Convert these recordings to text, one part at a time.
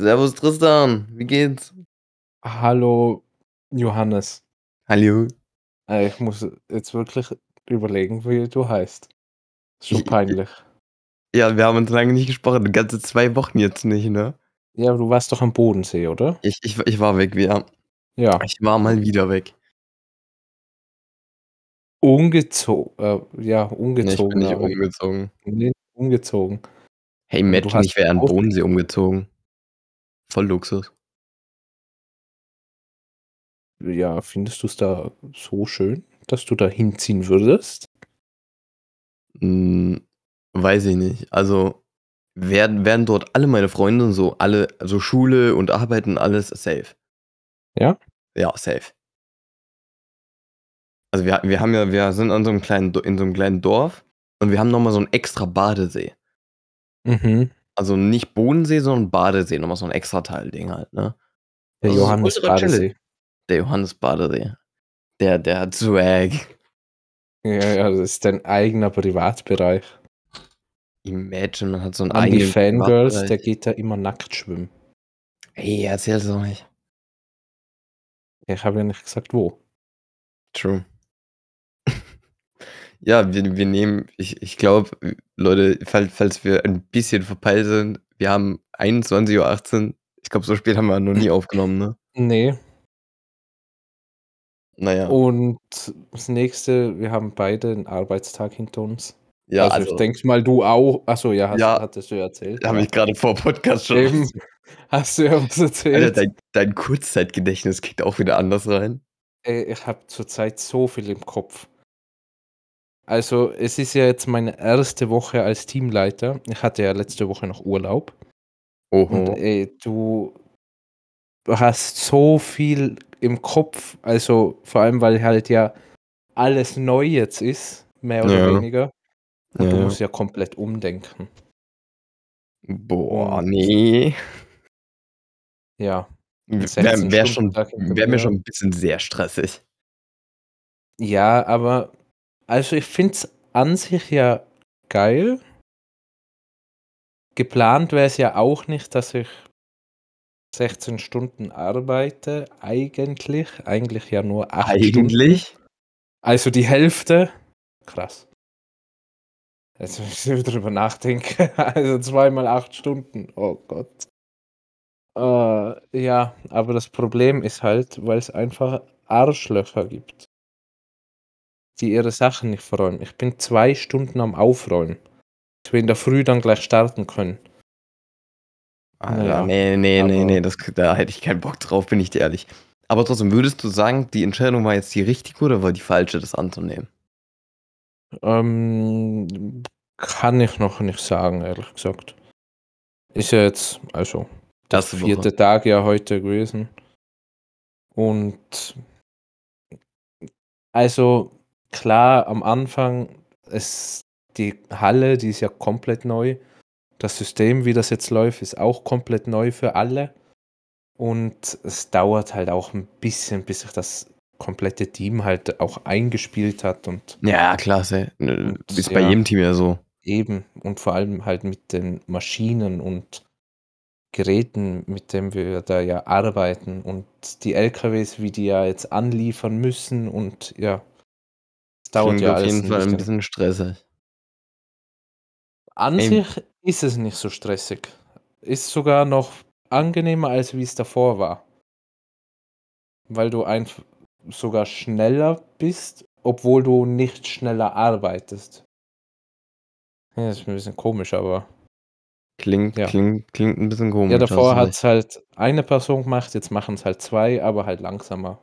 Servus Tristan, wie geht's? Hallo Johannes. Hallo. Äh, ich muss jetzt wirklich überlegen, wie du heißt. Ist schon Ich, ich, peinlich. ja, wir haben uns lange nicht gesprochen, ganze zwei Wochen jetzt nicht, ne? Ja, aber du warst doch am Bodensee, oder? Ich, ich, ich war weg, ja. Ja. Ich war mal wieder weg. Ungezogen. Äh, ja, Nee, ich bin ungezogen. nicht aber- umgezogen. Nee, umgezogen. Hey, hast ich wäre an auch- Bodensee umgezogen. Voll Luxus. Ja, findest du es da so schön, dass du da hinziehen würdest? Hm, weiß ich nicht. Also, werden, werden dort alle meine Freunde und so, alle, also Schule und Arbeiten, alles safe. Ja? Ja, safe. Also wir, wir haben ja, wir sind an so einem kleinen, in so einem kleinen Dorf und wir haben nochmal so einen extra Badesee. Mhm. Also nicht Bodensee, sondern Badesee, nochmal so ein extra Teil-Ding halt, ne? Der ist Johannes. Badesee. Der Johannes Badesee. Der, der hat Swag. Ja, ja, das ist dein eigener Privatbereich. Imagine, man hat so einen An die eigenen Fangirls, der geht da immer nackt schwimmen. Ey, erzähl's doch nicht. Ich habe ja nicht gesagt, wo. True. Ja, wir, wir nehmen, ich, ich glaube, Leute, falls, falls wir ein bisschen verpeilt sind, wir haben 21.18 Uhr. Ich glaube, so spät haben wir noch nie aufgenommen, ne? Nee. Naja. Und das nächste, wir haben beide einen Arbeitstag hinter uns. ja, also, also, ich denke mal, du auch. Achso, ja, hast, Ja. hattest du ja erzählt. habe ich gerade vor Podcast schon. Eben, hast du ja was Alter, erzählt. dein, dein Kurzzeitgedächtnis kickt auch wieder anders rein. Ey, ich habe zurzeit so viel im Kopf. Also, es ist ja jetzt meine erste Woche als Teamleiter. Ich hatte ja letzte Woche noch Urlaub. Und Oho. ey, du hast so viel im Kopf. Also, vor allem, weil halt ja alles neu jetzt ist, mehr oder Ja. weniger. Und Ja, du musst ja komplett umdenken. Boah, Und- nee. Ja. Wäre 16 wär schon, wär mir. schon ein bisschen sehr stressig. Ja, aber also ich finde es an sich ja geil. Geplant wäre es ja auch nicht, dass ich 16 Stunden arbeite, eigentlich. Eigentlich ja nur 8 Stunden. Eigentlich? Also die Hälfte. Krass. Jetzt muss ich drüber nachdenken. Also zweimal 8 Stunden. Oh Gott. Äh, ja, aber das Problem ist halt, weil es einfach Arschlöcher gibt, die ihre Sachen nicht verräumen. Ich bin zwei Stunden am Aufräumen. Ich will in der Früh dann gleich starten können. Alter, Naja, nee, nee, nee, nee, das, da hätte ich keinen Bock drauf, bin ich dir ehrlich. Aber trotzdem, würdest du sagen, die Entscheidung war jetzt die richtige oder war die falsche, das anzunehmen? Ähm, kann ich noch nicht sagen, ehrlich gesagt. Ist ja jetzt, also, das vierte. Tag ja heute gewesen. Und also klar, am Anfang ist die Halle, die ist ja komplett neu. Das System, wie das jetzt läuft, ist auch komplett neu für alle. Und es dauert halt auch ein bisschen, bis sich das komplette Team halt auch eingespielt hat und Ja, klasse. Und, Ist bei ja. jedem Team ja so. Eben, und vor allem halt mit den Maschinen und Geräten, mit denen wir da ja arbeiten und die LKWs, wie die ja jetzt anliefern müssen und ja, es dauert Klingt ja auf jeden Fall ein bisschen. stressig. An Ey. sich ist es nicht so stressig. Ist sogar noch angenehmer, als wie es davor war. Weil du einfach sogar schneller bist, obwohl du nicht schneller arbeitest. Ja, das ist ein bisschen komisch, aber. Klingt, Ja. klingt, klingt ein bisschen komisch. Ja, davor hat es halt eine Person gemacht, jetzt machen es halt zwei, aber halt langsamer.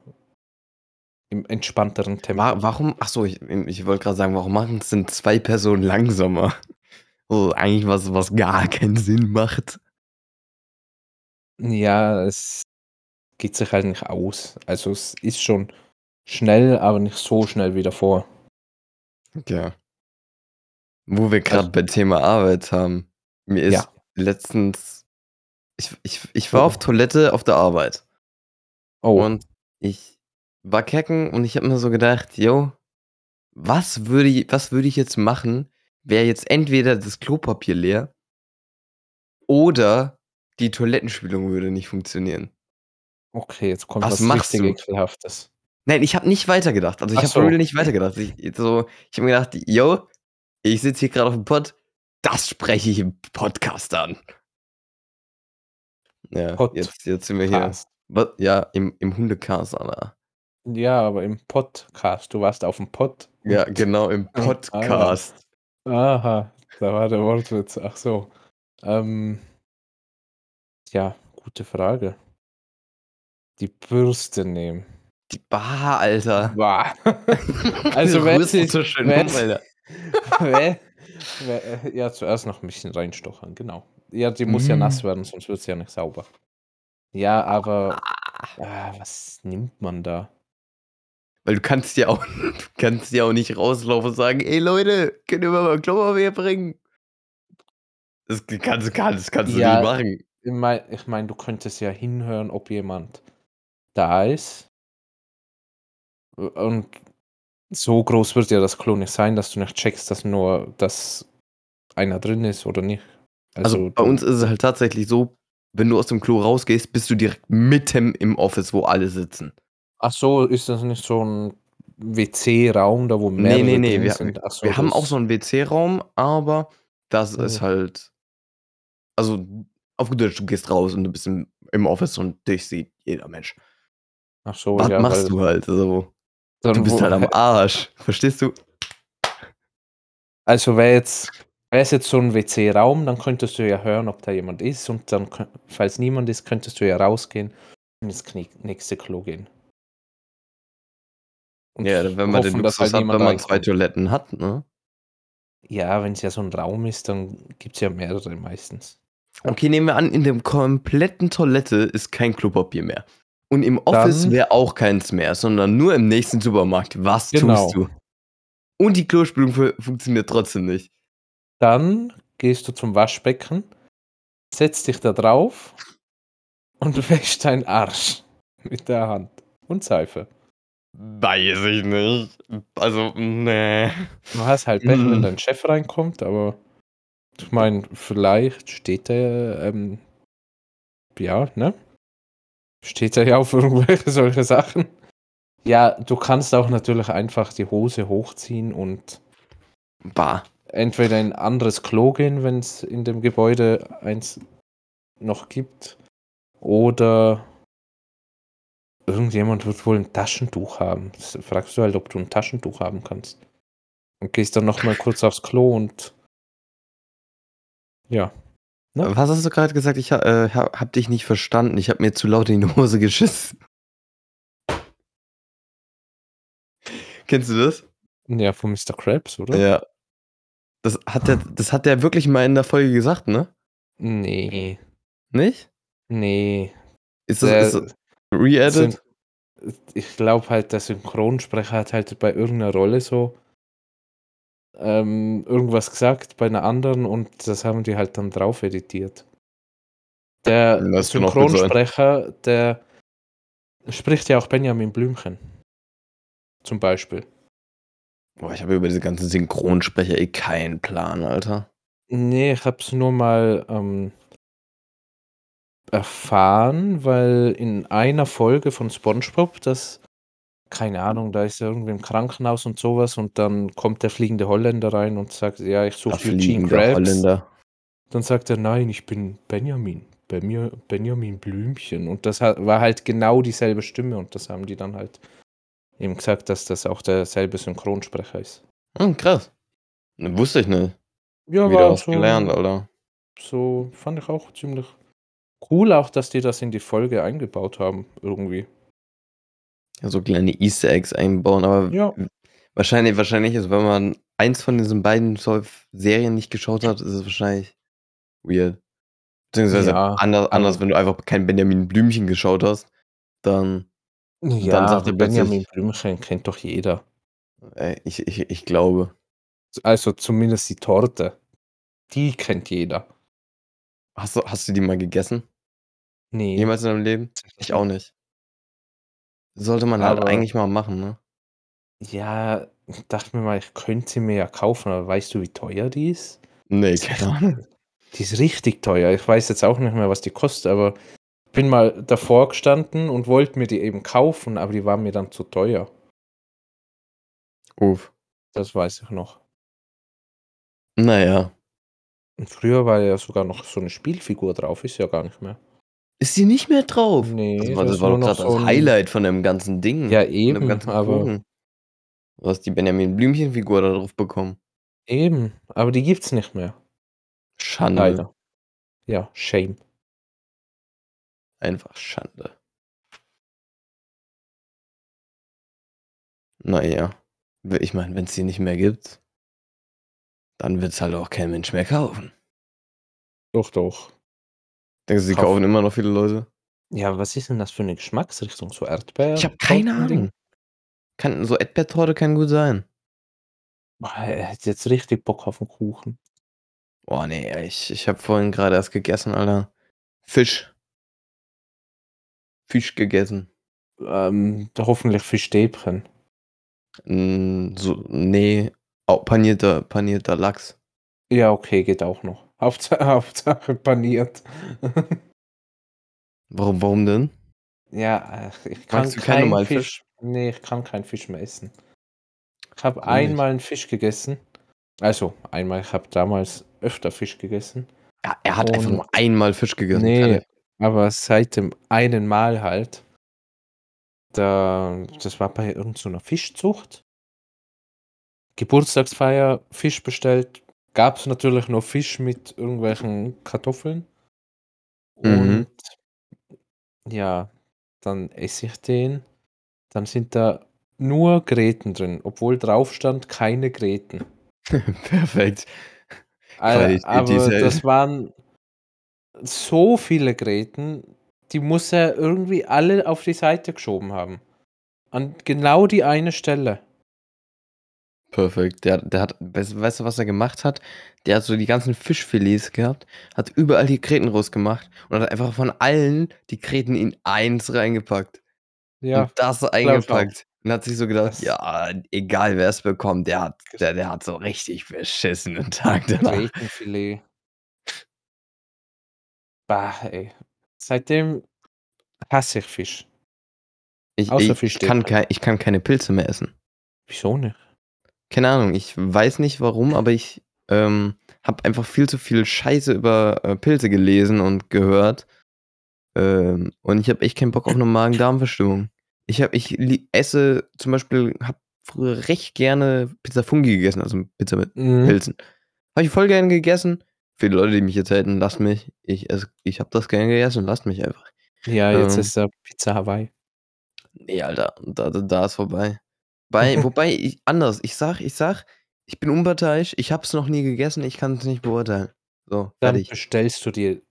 Im entspannteren Tempo. Wa- Warum? Achso, ich, ich wollte gerade sagen, warum machen es denn zwei Personen langsamer? Also eigentlich was, was gar keinen Sinn macht. Ja, es geht sich halt nicht aus. Also es ist schon schnell, aber nicht so schnell wie davor. Okay. Wo wir gerade Also- bei Thema Arbeit haben. Mir ist Ja. letztens. Ich, ich, ich war Oh. auf Toilette auf der Arbeit. Oh, Und ich war kecken und ich habe mir so gedacht, yo, was würde ich, was würde ich jetzt machen, wäre jetzt entweder das Klopapier leer oder die Toilettenspülung würde nicht funktionieren. Okay, jetzt kommt Was was machst richtig du? Ekelhaftes. Nein, ich habe nicht weitergedacht. Also, ich habe so. real nicht weitergedacht. Ich so ich habe mir gedacht: „Jo, ich sitze hier grad aufm Pod, das spreche ich im Podcast an.“ Ja, jetzt jetzt sind wir hier. Podcast. Wa ja, im im Hundecast, Alter. Ja, aber im Podcast. Du warst aufm Pod Ja, genau, im Ah, ja. Podcast. Aha, da war der Wortwitz. Ach so. Ähm ja, gute Frage. Die Bürste nehmen. Die bah, Alter. Bah. Also, wenn sie so schön wenn rum, Alter. Wä wä ja, zuerst noch 'n bisschen reinstochern, genau. Ja, die muss ja Mm. nass werden, sonst wird sie ja nicht sauber. Ja, aber ah, was nimmt man da? Weil du kannst ja auch du kannst ja auch nicht rauslaufen und sagen: „Ey Leute, könnt ihr mir mal Klopapier bringen?“ Das kannst kannst kannst du Ja. nicht machen. Ich mei ich meine, du könntest ja hinhören, ob jemand da ist. U und so groß wird ja das Klo nicht sein, dass du nicht checkst, dass nur dass einer drin ist oder nicht. Also, Also, bei du uns ist es halt tatsächlich so, wenn du aus dem Klo rausgehst, bist du direkt mitten im Office, wo alle sitzen. Ach so, ist das nicht so 'n WC-Raum, da wo mehrere ne, ne, drin wir sind? Ach so, wir haben auch so 'n WC-Raum, aber das ist Oh. halt also, auf gut Deutsch, du gehst raus und du bist im im Office und dich sieht jeder Mensch. Ach so, Was ja, machst du halt so? dann Du bist halt am Arsch, verstehst du? Also, wäre jetzt wäre es jetzt so 'n WC-Raum, dann könntest du ja hören, ob da jemand ist und dann falls niemand ist, könntest du ja rausgehen und ins nächste Klo gehen. Ja, wenn man den hoffen, dass Luxus halt hat, wenn man 2 reinkommt. Toiletten hat, ne? Ja, wenn's ja so 'n Raum ist, dann gibt's ja mehrere meistens. Okay, nehmen wir an, in dem kompletten Toilette ist kein Klopapier mehr. Und im Office wäre auch keins mehr, sondern nur im nächsten Supermarkt. Was Genau. tust du? Und die Klospülung fu funktioniert trotzdem nicht. Dann gehst du zum Waschbecken, setzt dich da drauf und wäschst deinen Arsch mit der Hand und Seife. Weiß ich nicht. Also, ne. Du hast halt Pech, wenn Hm. dein Chef reinkommt, aber ich meine, vielleicht steht der, ähm ja, ne? Steht er ja auf irgendwelche solche Sachen. Ja, du kannst auch natürlich einfach die Hose hochziehen und Bah. entweder in 'n anderes Klo gehen, wenn's in dem Gebäude eins noch gibt, oder irgendjemand wird wohl 'n Taschentuch haben. Das fragst du halt, ob du 'n Taschentuch haben kannst. Und gehst dann noch mal kurz aufs Klo und ja, ne? Was hast du grad gesagt? Ich äh, ha habe dich nicht verstanden. Ich habe mir zu laut in die Hose geschissen. Kennst du das? Ja, von Mr. Krabs, oder? Ja. Das hat der das hat der wirklich mal in der Folge gesagt, ne? Ne. Nicht? Ne. Ist das Der ist das syn ich glaube halt, der Synchronsprecher hat halt bei irgend 'ner Rolle so ähm, irgendwas gesagt bei 'ner anderen und das haben die halt dann drauf editiert. Der Das. Synchronsprecher, der spricht ja auch Benjamin Blümchen. Zum Beispiel. Boah, ich habe über diese ganzen Synchronsprecher eh keinen Plan, Alter. Ne, ich habe es nur mal, ähm erfahren, weil in einer Folge von SpongeBob, das keine Ahnung, da ist er irgendwie im Krankenhaus und so was und dann kommt der fliegende Holländer rein und sagt: „Ja, ich Der suche Eugene fliegende Krabs.“ Holländer. Dann sagt er: „Nein, ich bin Benjamin. Benja Benjamin Blümchen.“ Und das war halt genau dieselbe Stimme und das haben die dann halt eben gesagt, dass das auch derselbe Synchronsprecher ist. Hm, krass. Wusste ich nicht. Ja, Wieder war was gelernt, so Alter. so fand ich auch ziemlich cool auch, dass die das in die Folge eingebaut haben irgendwie. Ja, so kleine Easter Eggs einbauen, aber Ja. wahrscheinlich wahrscheinlich ist, wenn man eins von diesen beiden Serien nicht geschaut hat, ist es wahrscheinlich weird. Beziehungsweise Ja, ander anders, aber wenn du einfach kein Benjamin Blümchen geschaut hast, dann dann Ja, sagt aber er Benjamin Blümchen kennt doch jeder. Äh, ich ich ich glaube. Also, zumindest die Torte. Die kennt jeder. Hast du hast du die mal gegessen? Ne. Jemals in deinem Leben? Ich auch nicht. Sollte man halt Aber eigentlich mal machen, ne? Ja, ich dachte mir mal, ich könnte sie mir ja kaufen, aber weißt du, wie teuer die ist? Ne, Ist echt keine Ahnung. Die ist richtig teuer. Ich weiß jetzt auch nicht mehr, was die kostet, aber ich bin mal davor gestanden und wollte mir die eben kaufen, aber die waren mir dann zu teuer. Uff. Das weiß ich noch. Naja. Und früher war ja sogar noch so eine Spielfigur drauf, ist ja gar nicht mehr. Ist sie nicht mehr drauf? Nee, das war, das das war doch noch gerade so das Highlight von dem ganzen Ding. Ja, eben, ganzen aber Kuchen. Du hast die Benjamin Blümchen-Figur da drauf bekommen. eben, aber die gibt's nicht mehr. Schande. Leider. Ja, shame. Einfach Schande. Naja. Ich meine, wenn es die nicht mehr gibt, dann wird es halt auch kein Mensch mehr kaufen. Doch, doch. Denkst du, die Kauf- kaufen immer noch viele Leute? Ja, was ist denn das für eine Geschmacksrichtung? So Erdbeer? Ich habe keine? Ahnung. Kann, so Erdbeertorte kann gut sein. Boah, er hat jetzt richtig Bock auf den Kuchen. Oh nee, ich, ich habe vorhin gerade erst gegessen, Alter. Fisch. Fisch gegessen. Ähm, da hoffentlich Fischstäbchen. Mm, so, nee, auch panierter, panierter Lachs. Ja, okay, geht auch noch. Hauptsache, Hauptsache paniert. Warum, warum denn? ja, ich kann keinen normalen Fisch. Fisch? Nee, ich kann keinen Fisch mehr essen. Ich habe einmal einen Fisch gegessen. Also, einmal, ich habe damals öfter Fisch gegessen. Ja, er hat einfach nur einmal Fisch gegessen. Nee, aber seit dem einen Mal halt. Da, das war bei irgendeiner Fischzucht. Geburtstagsfeier, Fisch bestellt. Gab es natürlich nur Fisch mit irgendwelchen Kartoffeln. Mhm. Und ja, dann esse ich den. Dann sind da nur Gräten drin, obwohl drauf stand keine Gräten. Perfekt. Al- Qualität Aber das waren so viele Gräten, die muss er irgendwie alle auf die Seite geschoben haben. An genau die eine Stelle. Perfekt. Der, der hat, weißt, weißt du, was er gemacht hat? Der hat so die ganzen Fischfilets gehabt, hat überall die Gräten rausgemacht und hat einfach von allen die Gräten in eins reingepackt. Ja, Und das eingepackt. Und hat sich so gedacht, Das- ja, egal wer es bekommt, der hat, der, der hat so richtig beschissenen Tag danach. Grätenfilet. Bah, ey. Seitdem hasse ich Fisch. Ich, ich, Fisch kann kein, ich kann keine Pilze mehr essen. Wieso nicht? Keine Ahnung, ich weiß nicht warum, aber ich ähm, habe einfach viel zu viel Scheiße über äh, Pilze gelesen und gehört. Ähm, und ich habe echt keinen Bock auf eine Magen-Darm-Verstimmung. Ich, hab, ich esse zum Beispiel, habe früher recht gerne Pizza Fungi gegessen, also Pizza mit Mhm. Pilzen. Habe ich voll gerne gegessen. Für die Leute, die mich jetzt hätten, lasst mich. Ich, ess- ich habe das gerne gegessen, lasst mich einfach. Ja, jetzt Ähm. ist er Pizza Hawaii. Nee, Alter, da, da, da ist vorbei. Bei, wobei, ich, anders, ich sag, ich sag, ich bin unparteiisch, ich hab's noch nie gegessen, ich kann es nicht beurteilen. So, Dann fertig. bestellst du dir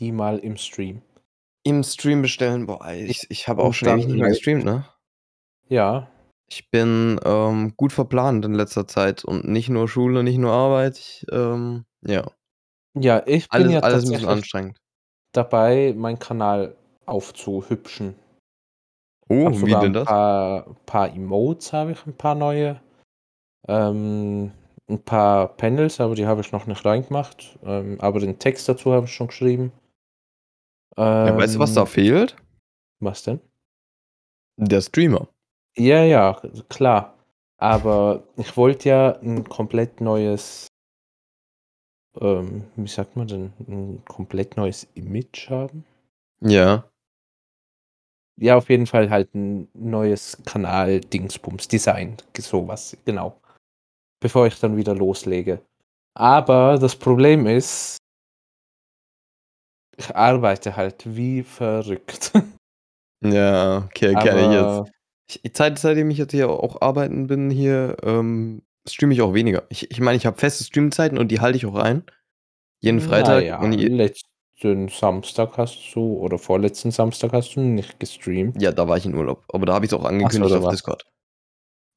die mal im Stream. Im Stream bestellen, boah, ich, ich habe auch schon ewig nicht mehr halt- gestreamt, ne? Ja, Ich bin ähm, gut verplant in letzter Zeit und nicht nur Schule, nicht nur Arbeit, ich, ähm, ja, ja, ich bin alles, ja alles ein bisschen anstrengend. dabei, meinen Kanal aufzuhübschen. Oh, Hab wie denn ein das? paar, paar Emotes habe ich, ein paar neue. Ähm, ein paar Panels, aber die habe ich noch nicht reingemacht. Ähm, aber den Text dazu habe ich schon geschrieben. Ja, weißt du, was da Ähm, fehlt? Was denn? Der Streamer. Ja, ja, klar. Aber ich wollte ja ein komplett neues, ähm, wie sagt man denn, ein komplett neues Image haben. Ja. Ja, auf jeden Fall halt ein neues Kanal-Dingsbums, Design, sowas, genau. Bevor ich dann wieder loslege. Aber das Problem ist, ich arbeite halt wie verrückt. Ja, okay, kenne ich jetzt. Ich, Zeit, seitdem ich jetzt hier auch arbeiten bin, hier ähm, streame ich auch weniger. Ich ich, meine, ich habe feste Streamzeiten und die halte ich auch ein. Jeden Freitag. naja, Und je, letzten Samstag hast du, oder vorletzten Samstag hast du nicht gestreamt. ja, da war ich in Urlaub. Aber da habe ich es auch angekündigt da auf warst Discord.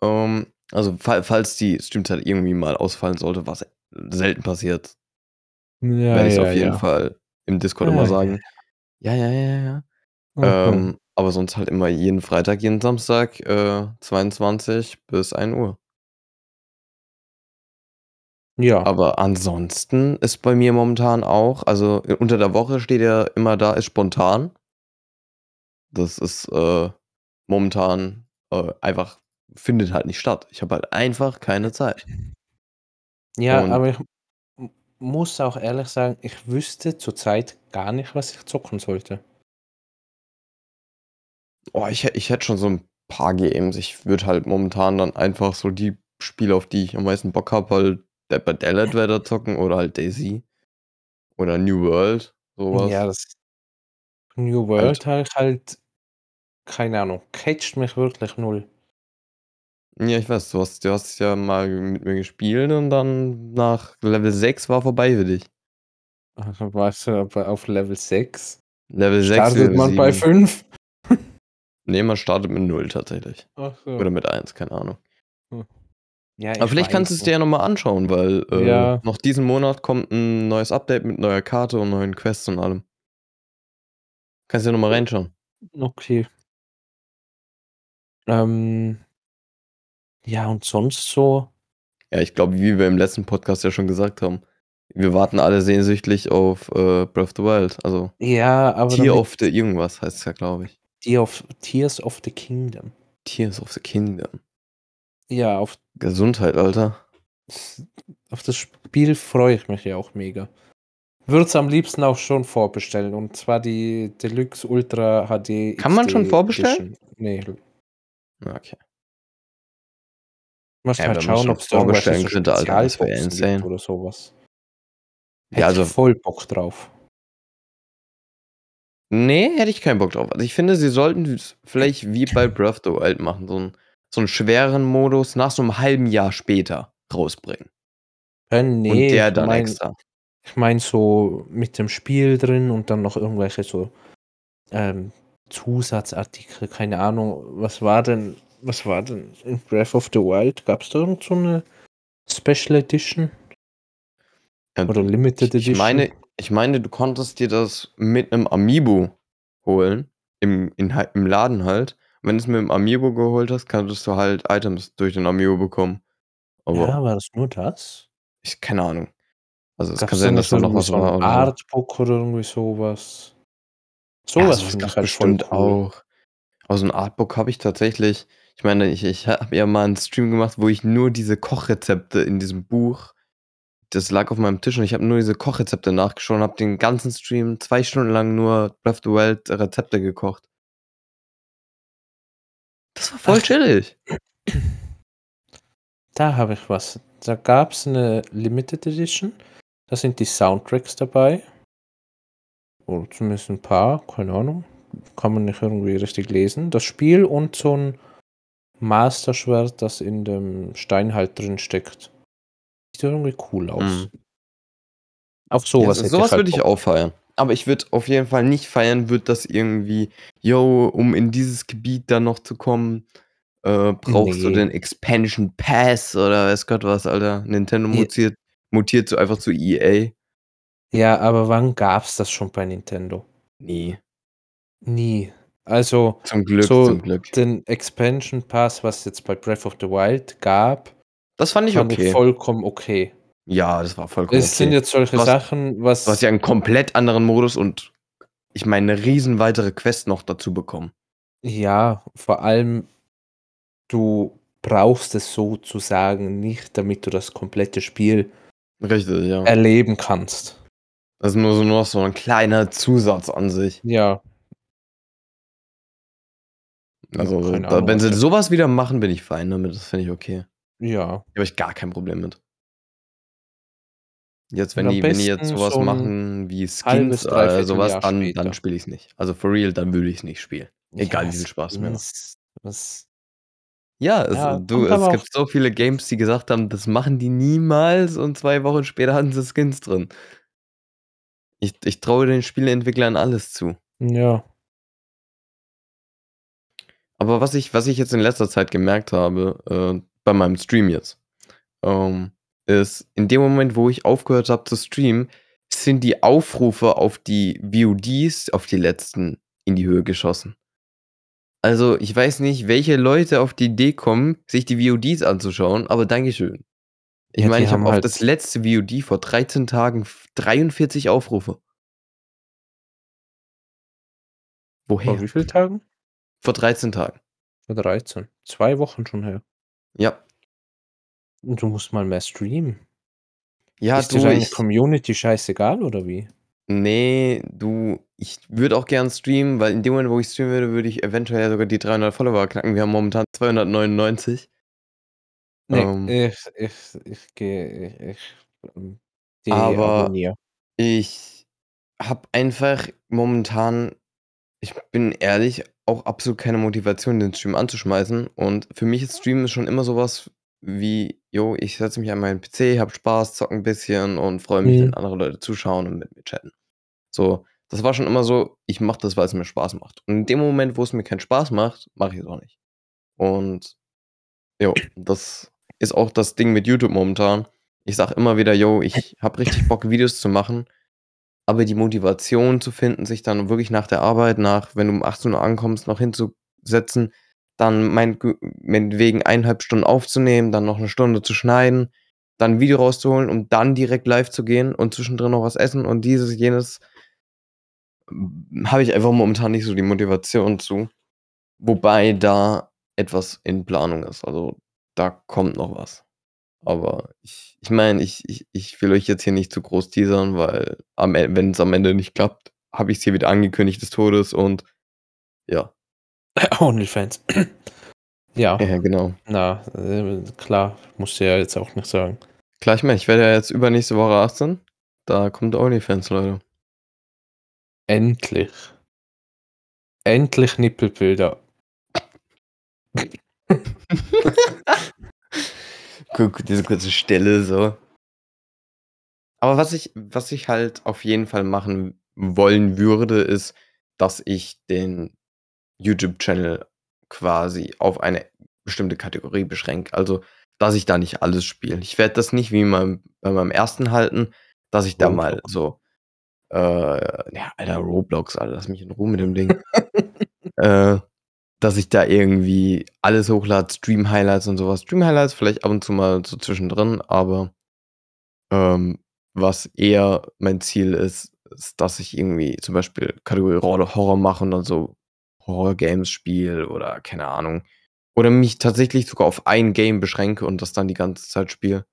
Ähm, also, fa falls die Streamzeit irgendwie mal ausfallen sollte, was selten passiert, Ja, werde ich es ja, auf jeden ja. Fall im Discord immer sagen. Ja, ja, ja, ja. Mhm. Ähm, aber sonst halt immer jeden Freitag, jeden Samstag, äh, 22 bis 1 Uhr. Ja. Aber ansonsten ist bei mir momentan auch, also unter der Woche steht ja immer da, ist spontan. Das ist äh, momentan äh, einfach, findet halt nicht statt. Ich habe halt einfach keine Zeit. Ja, Und- aber ich muss auch ehrlich sagen, ich wüsste zurzeit gar nicht, was ich zocken sollte. Oh, ich, ich hätte schon so ein paar Games. Ich würde halt momentan dann einfach so die Spiele, auf die ich am meisten Bock habe, halt Dead by Daylight weiter zocken oder halt Daisy. Oder New World, sowas. Ja, das New World habe ich halt, keine Ahnung, catcht mich wirklich null. Ja, ich weiß, du hast, du hast ja mal mit mir gespielt und dann nach Level 6 war vorbei für dich. Weißt du, aber auf Level 6 Level 6 startet man bei 7. 5. Nee, man startet mit 0 tatsächlich. So. Oder mit 1, keine Ahnung. Ja, Aber ich vielleicht kannst du es dir ja nochmal anschauen, weil äh, Ja. noch diesen Monat kommt ein neues Update mit neuer Karte und neuen Quests und allem. Kannst du ja nochmal reinschauen. nicht. Okay. Ähm, ja, und sonst so. Ja, ich glaube, wie wir im letzten Podcast ja schon gesagt haben, wir warten alle sehnsüchtig auf äh, Breath of the Wild. Also Ja, aber Tier of the irgendwas heißt es ja, glaube ich. Tears of the Kingdom. Tears of the Kingdom. Ja, auf, Gesundheit, Alter. auf das Spiel freue ich mich ja auch mega. Würde es am liebsten auch schon vorbestellen. Und zwar die Deluxe Ultra HD. Kann man schon XD vorbestellen? Edition. Nee, Ja, Okay. musst Ja, halt schauen, ob es da vorbestellen könnte, Alter, das wär Spezialboxen insane. oder sowas. Ja, Hätte also- ich voll Bock drauf. Nee, hätte ich keinen Bock drauf. Also ich finde, sie sollten es vielleicht wie bei Breath of the Wild machen. So einen, so einen schweren Modus nach so einem halben Jahr später rausbringen. Äh, nee, und der ich dann mein, extra. Ich meine so mit dem Spiel drin und dann noch irgendwelche so ähm, Zusatzartikel, keine Ahnung. Was war denn, was war denn in Breath of the Wild? Gab es da irgend so eine Special Edition Ja, oder Limited ich, Edition? ich, meine, ich meine, du konntest dir das mit einem Amiibo holen. Im, in, im Laden halt. Wenn du es mit dem Amiibo geholt hast, kannst du halt Items durch den Amiibo bekommen. Aber ja, war das nur das? ich keine Ahnung. Also es kann sein, dass da noch was war. ein Oder. Artbook oder irgendwie sowas? Ja, Sowas gab's ich halt bestimmt cool. auch. Aber so ein Artbook habe ich tatsächlich. Ich meine, ich, ich habe ja mal einen Stream gemacht, wo ich nur diese Kochrezepte in diesem Buch, das lag auf meinem Tisch und ich habe nur diese Kochrezepte nachgeschaut und habe den ganzen Stream zwei Stunden lang nur Breath of the Wild Rezepte gekocht. Das war voll Ach. chillig. Da habe ich was. Da gab es eine Limited Edition. Da sind die Soundtracks dabei. Oder zumindest ein paar, keine Ahnung. Kann man nicht irgendwie richtig lesen. Das Spiel und so ein Master-Schwert, das in dem Stein halt drin steckt. Sieht irgendwie cool aus. Mhm. Auf Ja, sowas so- hätte sowas halt würde ich Bock. Aber ich würde auf jeden Fall nicht feiern, wird das irgendwie, yo, um in dieses Gebiet dann noch zu kommen, äh, brauchst du Nee. den Expansion Pass oder weiß Gott was, Alter. Nintendo mutiert, mutiert so einfach zu EA. Ja, aber wann gab's das schon bei Nintendo? Nee. Nie. Also, Zum Glück, so zum Glück. den Expansion Pass, was es jetzt bei Breath of the Wild gab, Das fand ich fand okay. ich vollkommen okay. Ja, das war vollkommen Es sind okay. jetzt solche Du hast- Sachen, was. Du hast ja einen komplett anderen Modus und ich meine, eine riesen weitere Quest noch dazu bekommen. ja, vor allem, du brauchst es sozusagen nicht, damit du das komplette Spiel Richtig, ja. erleben kannst. Das ist nur so, nur so ein kleiner Zusatz an sich. Ja. Also, da, Ahnung, wenn sie sowas wieder machen, bin ich fein damit. Das finde ich okay. Ja. Da habe ich gar kein Problem mit. Jetzt, wenn die, wenn die jetzt sowas machen wie Skins oder dreiviertel sowas, Jahr dann, später. dann spiele ich es nicht. Also for real, dann würde ich es nicht spielen. Egal, ja, wie viel Spaß mir macht. Was, Ja, es, Ja, du, es gibt so viele Games, die gesagt haben, das machen die niemals und zwei Wochen später hatten sie Skins drin. Ich, ich traue den Spieleentwicklern alles zu. ja. Aber was ich, was ich jetzt in letzter Zeit gemerkt habe, äh, bei meinem Stream jetzt, ähm, ist, in dem Moment, wo ich aufgehört habe zu streamen, sind die Aufrufe auf die VODs, auf die letzten, in die Höhe geschossen. Also, ich weiß nicht, welche Leute auf die Idee kommen, sich die VODs anzuschauen, aber Dankeschön. Ich Ja, meine, ich habe haben auf halt das letzte VOD vor 13 Tagen f 43 Aufrufe. Vor Woher? wie viel Tagen? Vor 13 Tagen. Vor 13. 2 Wochen schon her. Ja. Du musst mal mehr streamen. Ja, Ist dir du, deine ich Community scheißegal oder wie? Ne, du, ich würde auch gern streamen, weil in dem Moment, wo ich streamen würde, würde ich eventuell sogar die 300 Follower knacken. Wir haben momentan 299. Ne, Ähm. ich ich ich gehe ich ich, ähm, Aber deabonniere. ich habe einfach momentan ich bin ehrlich, auch absolut keine Motivation, den Stream anzuschmeißen. Und für mich ist Streamen schon immer so was wie: „Jo, ich setze mich an meinen PC, habe Spaß, zocke 'n bisschen und freue mich, wenn Mhm. andere Leute zuschauen und mit mir chatten.“ So, das war schon immer so, ich mache das, weil's mir Spaß macht. Und in dem Moment, wo es mir keinen Spaß macht, mache ich es auch nicht. Und jo, das ist auch das Ding mit YouTube momentan. Ich sage immer wieder: „Jo, ich habe richtig Bock, Videos zu machen.“ Aber die Motivation zu finden, sich dann wirklich nach der Arbeit, nach wenn du um 18:00 ankommst, noch hinzusetzen, dann meinetwegen 1,5 Stunden aufzunehmen, dann noch 'ne Stunde zu schneiden, dann 'n Video rauszuholen, um dann direkt live zu gehen und zwischendrin noch was essen und dieses, jenes hm, habe ich einfach momentan nicht so die Motivation zu. Wobei da etwas in Planung ist. Also, da kommt noch was. Aber ich ich meine, ich ich ich will euch jetzt hier nicht zu groß teasern, weil am En wenn's am Ende nicht klappt, habe ich's hier wieder angekündigt des Todes und ja. Onlyfans. Ja. Ja, genau. Na, äh, klar, musst du ja jetzt auch nicht sagen. Klar, ich meine, ich werde ja jetzt übernächste Woche 18. Da kommt Onlyfans, Leute. Endlich. Endlich Nippelbilder. Guck, diese kurze Stille so. Aber was ich was ich halt auf jeden Fall machen wollen würde, ist, dass ich den YouTube-Channel quasi auf eine bestimmte Kategorie beschränke. Also, dass ich da nicht alles spiele. Ich werde das nicht wie meinem bei meinem ersten halten, dass ich da mal so äh, ja, Alter, Roblox, Alter, lass mich in Ruhe mit dem Ding. Äh, dass ich da irgendwie alles hochlade, Stream-Highlights und so was. Stream-Highlights vielleicht ab und zu mal so zwischendrin, aber, ähm, was eher mein Ziel ist, ist, dass ich irgendwie zum Beispiel Kategorie Hor Horror mache und dann so Horror-Games spiele oder keine Ahnung. Oder mich tatsächlich sogar auf ein Game beschränke und das dann die ganze Zeit spiele.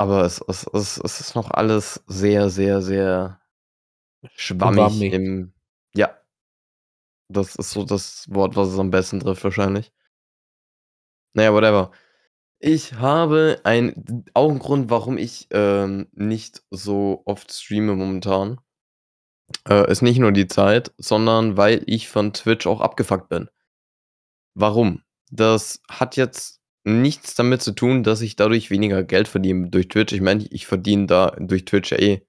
Aber es es es es ist noch alles sehr, sehr, sehr schwammig Schwammig. im ja. Das ist so das Wort, was es am besten trifft wahrscheinlich. Na ja, whatever. Ich habe ein auch 'n Grund, warum ich, ähm, nicht so oft streame momentan äh, ist nicht nur die Zeit, sondern weil ich von Twitch auch abgefuckt bin. Warum? Das hat jetzt nichts damit zu tun, dass ich dadurch weniger Geld verdiene durch Twitch. Ich meine, ich verdiene da durch Twitch ja eh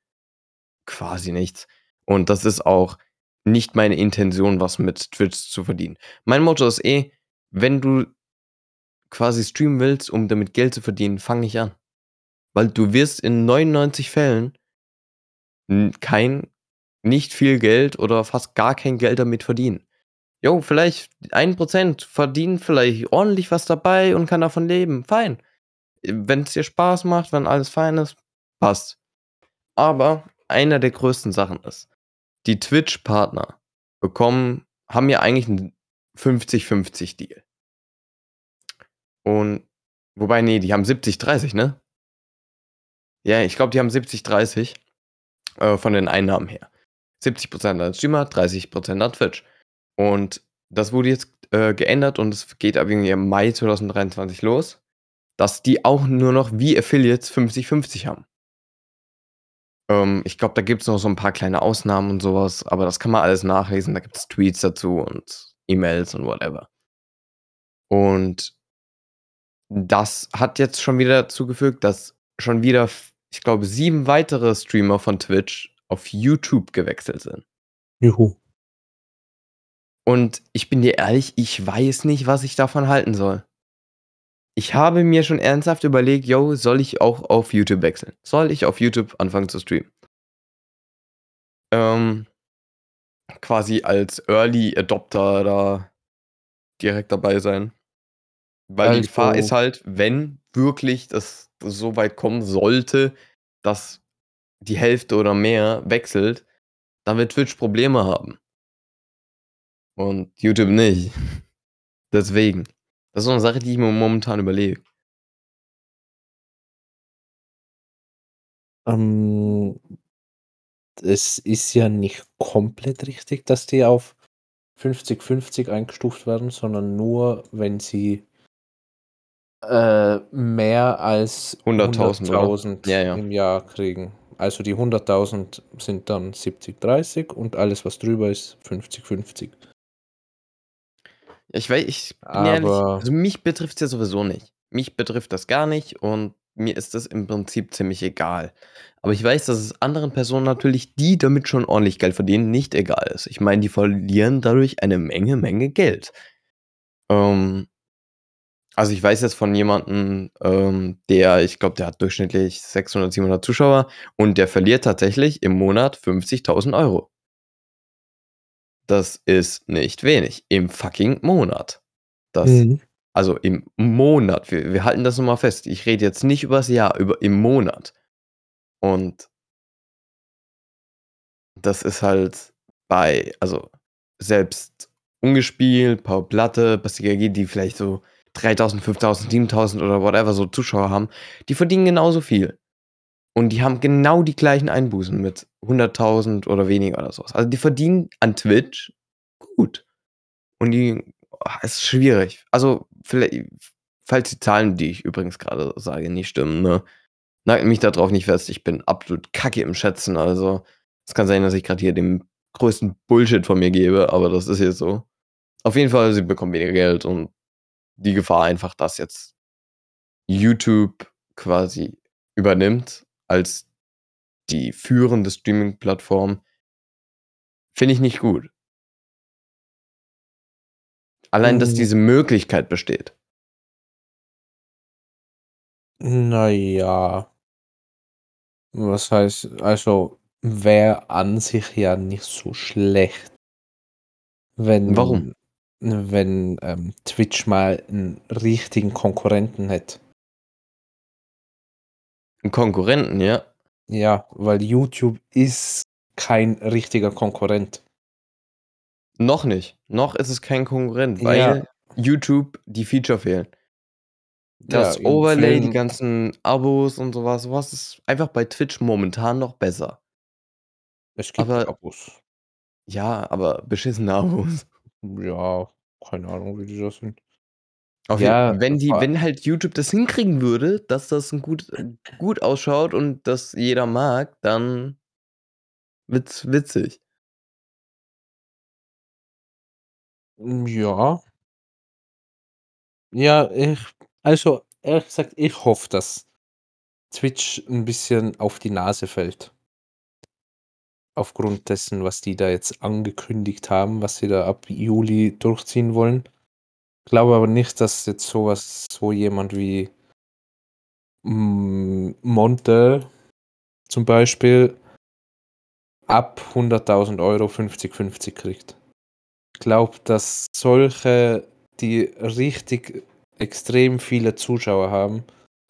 quasi nichts. Und das ist auch nicht meine Intention, was mit Twitch zu verdienen. Mein Motto ist eh, wenn du quasi streamen willst, um damit Geld zu verdienen, fang nicht an. Weil du wirst in 99 Fällen kein nicht viel Geld oder fast gar kein Geld damit verdienen. Jo, vielleicht 1 % verdient vielleicht ordentlich was dabei und kann davon leben, fein. Äh, wenn's dir Spaß macht, wenn alles fein ist, passt. Aber einer der größten Sachen ist, die Twitch-Partner bekommen haben ja eigentlich 'n 50:50 Deal. Und wobei, ne, die haben 70:30, ne? Ja, ich glaube, die haben 70:30, äh, von den Einnahmen her. 70 % an Streamer, 30 % an Twitch. Und das wurde jetzt, äh, geändert und es geht ab irgendwie im Mai 2023 los, dass die auch nur noch wie Affiliates 50:50 haben. Ähm, ich glaube, da gibt's noch so 'n paar kleine Ausnahmen und so was, aber das kann man alles nachlesen. Da gibt's Tweets dazu und E-Mails und whatever. Und das hat jetzt schon wieder dazu gefügt, dass schon wieder ich glaube, 7 weitere Streamer von Twitch auf YouTube gewechselt sind. Juhu. Und ich bin dir ehrlich, ich weiß nicht, was ich davon halten soll. Ich habe mir schon ernsthaft überlegt: „Jo, soll ich auch auf YouTube wechseln? Soll ich auf YouTube anfangen zu streamen?“ Ähm, quasi als Early Adopter da direkt dabei sein. Weil die Gefahr Also ist halt, wenn wirklich das so weit kommen sollte, dass die Hälfte oder mehr wechselt, dann wird Twitch Probleme haben. Und YouTube nicht. Deswegen. Das ist so eine Sache, die ich mir momentan überlege. Ähm, es ist ja nicht komplett richtig, dass die auf 50-50 eingestuft werden, sondern nur, wenn sie äh, mehr als 100.000, oder? 100.000 Ja, ja. im Jahr kriegen. Also die 100.000 sind dann 70-30 und alles, was drüber ist, 50-50. Ich weiß, ich bin ehrlich, Aber also mich betrifft es ja sowieso nicht. Mich betrifft das gar nicht und mir ist das im Prinzip ziemlich egal. Aber ich weiß, dass es anderen Personen natürlich, die damit schon ordentlich Geld verdienen, nicht egal ist. Ich meine, die verlieren dadurch eine Menge, Menge Geld. Ähm, also ich weiß jetzt von jemandem, ähm, der, ich glaube, der hat durchschnittlich 600, 700 Zuschauer und der verliert tatsächlich im Monat 50.000 Euro. Das ist nicht wenig. Im fucking Monat. Das, Mhm. also im Monat. Wir, wir halten das nochmal fest. Ich rede jetzt nicht übers Jahr, über im Monat. Und das ist halt bei, also selbst ungespielt, Paul Platte, Bastille GG, die vielleicht so 3000, 5000, 7000 oder whatever so Zuschauer haben, die verdienen genauso viel. Und die haben genau die gleichen Einbußen mit 100.000 oder weniger oder sowas. Also die verdienen an Twitch gut. Und die, es ist schwierig. Also vielleicht, falls die Zahlen, die ich übrigens gerade sage, nicht stimmen, ne, nagelt mich darauf nicht fest. Ich bin absolut kacke im Schätzen. Also es kann sein, dass ich gerade hier den größten Bullshit von mir gebe, aber das ist jetzt so. Auf jeden Fall, sie bekommen weniger Geld und die Gefahr einfach, dass jetzt YouTube quasi übernimmt als die führende Streaming-Plattform, finde ich nicht gut. Allein, dass Mhm. diese Möglichkeit besteht. Naja. Was heißt, also wäre an sich ja nicht so schlecht. Wenn, Warum? Wenn ähm, Twitch mal einen richtigen Konkurrenten hätte. Ein Konkurrenten, ja. Ja, weil YouTube ist kein richtiger Konkurrent. Noch nicht. Noch ist es kein Konkurrent, weil Ja. YouTube die Feature fehlen. Das Ja, Overlay, die ganzen Abos und sowas, sowas ist einfach bei Twitch momentan noch besser. Es gibt aber- Abos. Ja, aber beschissene Abos. Ja, keine Ahnung, wie die das sind. Auf Ja, jeden, wenn die, wenn halt YouTube das hinkriegen würde, dass das ein gut, gut ausschaut und das jeder mag, dann wird's witzig. Ja. Ja, ich, also ehrlich gesagt, ich hoffe, dass Twitch ein bisschen auf die Nase fällt. Aufgrund dessen, was die da jetzt angekündigt haben, was sie da ab Juli durchziehen wollen. Glaube aber nicht, dass jetzt sowas, so jemand wie mm, Monte zum Beispiel ab 100.000 Euro 50-50 kriegt. Ich glaube, dass solche, die richtig extrem viele Zuschauer haben,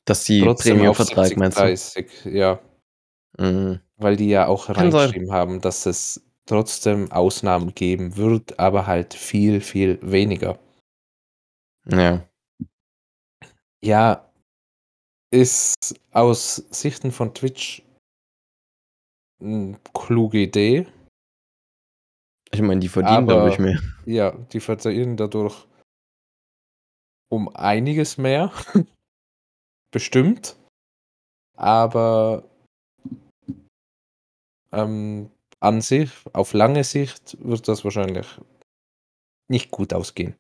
Dass auf Premium-Vertrag 70, meinst du? 30, ja, Mhm. Weil die ja auch Kann sein. reingeschrieben haben, dass es trotzdem Ausnahmen geben wird, aber halt viel, viel weniger. Ja. Ja, ist aus Sichten von Twitch eine kluge Idee. Ich meine, die verdienen dadurch Aber- mehr. Ja, die verdienen dadurch um einiges mehr. Bestimmt. Aber ähm, an sich, auf lange Sicht, wird das wahrscheinlich nicht gut ausgehen.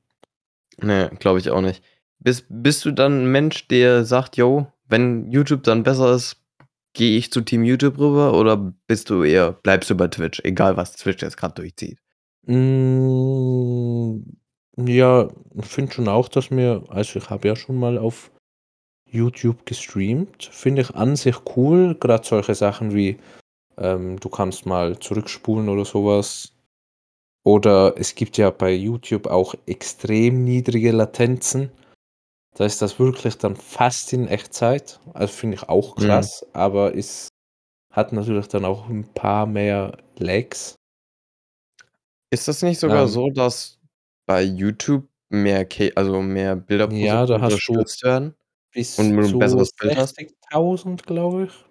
Nee, glaube ich auch nicht. Bist, bist du dann ein Mensch, der sagt, yo, wenn YouTube dann besser ist, gehe ich zu Team YouTube rüber oder bist du eher, bleibst du bei Twitch, egal was Twitch jetzt gerade durchzieht? Mm, ja, ich finde schon auch, dass mir, also ich habe ja schon mal auf YouTube gestreamt, finde ich an sich cool, gerade solche Sachen wie, ähm, du kannst mal zurückspulen oder sowas. Oder es gibt ja bei YouTube auch extrem niedrige Latenzen. Da ist das wirklich dann fast in Echtzeit. Also finde ich auch Mhm. krass, aber es hat natürlich dann auch ein paar mehr Lags. Ist das nicht sogar Ähm. so, dass bei YouTube mehr K also mehr Bilder Ja, da hast du werden? bis Und du 'n zu besseres Bild hast? 60.000, glaube ich.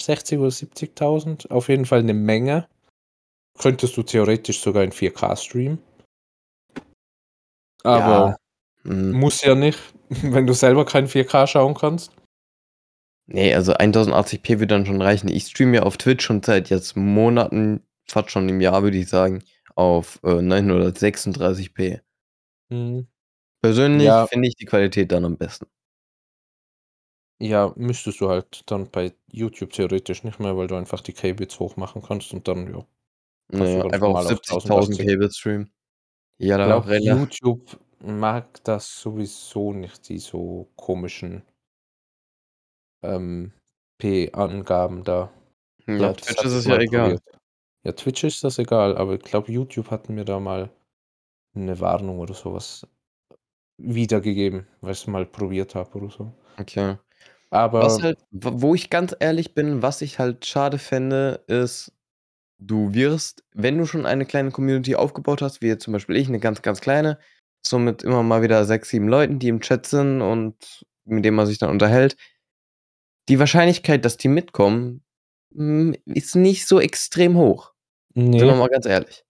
60 oder 70.000, auf jeden Fall 'ne Menge. Könntest du theoretisch sogar in 4K streamen. Aber Ja. Mhm. muss ja nicht, wenn du selber kein 4K schauen kannst. Ne, also 1080p wird dann schon reichen. Ich streame ja auf Twitch schon seit jetzt Monaten, fast schon 'nem Jahr, würde ich sagen, auf, äh, 936p. Mhm. Persönlich Ja. finde ich die Qualität dann am besten. Ja, müsstest du halt dann bei YouTube theoretisch nicht mehr, weil du einfach die K-Bits hoch machen kannst und dann, ja, Na kannst du ja, ganz einfach auf normal auf 70.000 1080. K-Bit streamen. Ja, Ich da glaube, Rela YouTube mag das sowieso nicht, die so komischen ähm, P-Angaben da. Ich Ja, glaube, das Twitch ist ich es ja egal. probiert. Ja, Twitch ist das egal, aber ich glaube, YouTube hat mir da mal 'ne Warnung oder so was wiedergegeben, weil ich's mal probiert habe oder so. Okay. Was Aber halt w wo ich ganz ehrlich bin, was ich halt schade fände, ist, du wirst, wenn du schon eine kleine Community aufgebaut hast, wie zum Beispiel ich, 'ne ganz, ganz kleine, so mit immer mal wieder 6, 7 Leuten, die im Chat sind und mit denen man sich dann unterhält. Die Wahrscheinlichkeit, dass die mitkommen, hm, ist nicht so extrem hoch. Sind wir mal ganz ehrlich.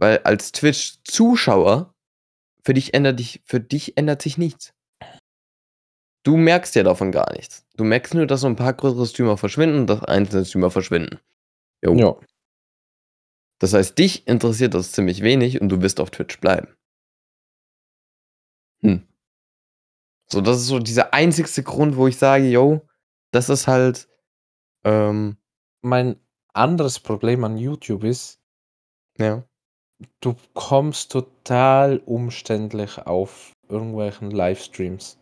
Weil als Twitch-Zuschauer, für dich ändert dich für dich ändert sich nichts. Du merkst ja davon gar nichts. Du merkst nur, dass so 'n paar größere Streamer verschwinden und dass einzelne Streamer verschwinden. Jo. Ja. Das heißt, dich interessiert das ziemlich wenig und du wirst auf Twitch bleiben. Hm. So, das ist so dieser einzigste Grund, wo ich sage: „Jo, das ist halt, ähm“ Mein anderes Problem an YouTube ist Ja. du kommst total umständlich auf irgendwelchen Livestreams.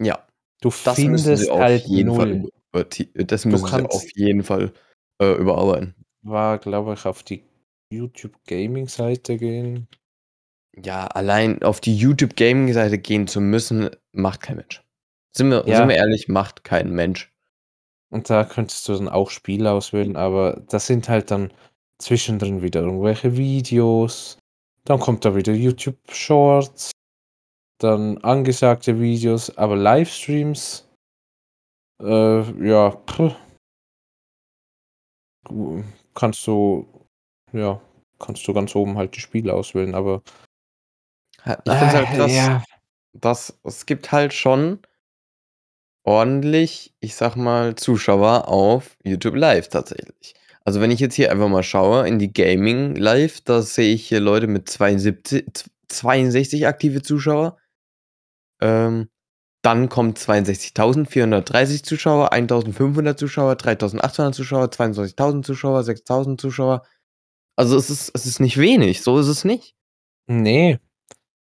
Ja. Du Das findest auf halt jeden Fall 0. über ti das Du müssen auf kannst jeden Fall, äh, überarbeiten. War, glaube ich, auf die YouTube-Gaming-Seite gehen. Ja, allein auf die YouTube-Gaming-Seite gehen zu müssen, macht kein Mensch. Sind wir sind Ja. wir ehrlich, macht kein Mensch. Und da könntest du dann auch Spiele auswählen, aber das sind halt dann zwischendrin wieder irgendwelche Videos. Dann kommt da wieder YouTube Shorts, dann angesagte Videos, aber Livestreams, äh, ja. Gu kannst du ja, kannst du ganz oben halt die Spiele auswählen, aber ich finde es halt Ah, krass, ja. dass es gibt halt schon ordentlich, ich sage mal, Zuschauer auf YouTube Live tatsächlich. Also, wenn ich jetzt hier einfach mal schaue in die Gaming Live, da sehe ich hier Leute mit 72 z 62 aktive Zuschauer. Ähm, dann kommen 62.430 Zuschauer, 1.500 Zuschauer, 3.800 Zuschauer, 22.000 Zuschauer, 6.000 Zuschauer. Also, es ist es ist nicht wenig, so ist es nicht. Ne,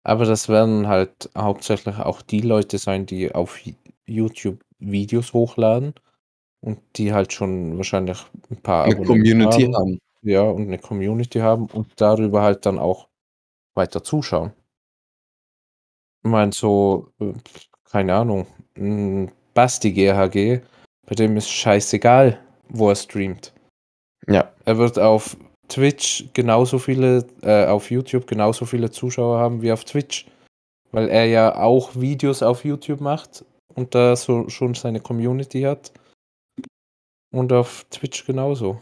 aber das werden halt hauptsächlich auch die Leute sein, die auf YouTube Videos hochladen und die halt schon wahrscheinlich 'n paar 'Ne Abonnenten Community haben. haben. Ja, und 'ne Community haben und darüber halt dann auch weiter zuschauen. Ich meine so, äh, keine Ahnung, hm, Basti GHG, bei dem ist scheißegal, wo er streamt. Ja. Er wird auf Twitch genauso viele äh, auf YouTube genauso viele Zuschauer haben wie auf Twitch, weil er ja auch Videos auf YouTube macht und da so schon seine Community hat. Und auf Twitch genauso.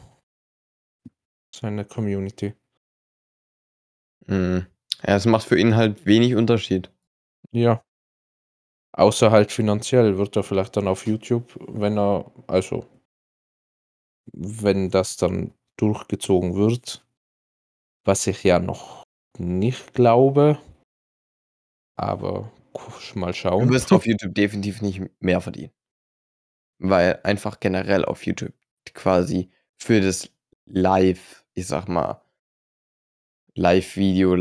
Seine Community. Mhm. Ja, es macht für ihn halt wenig Unterschied. Ja. Außer halt finanziell wird er vielleicht dann auf YouTube, wenn er also wenn das dann durchgezogen wird, was ich ja noch nicht glaube. Aber mal Du schauen. wirst auf YouTube definitiv nicht mehr verdienen. Weil einfach generell auf YouTube quasi für das Live, ich sage mal Live-Video,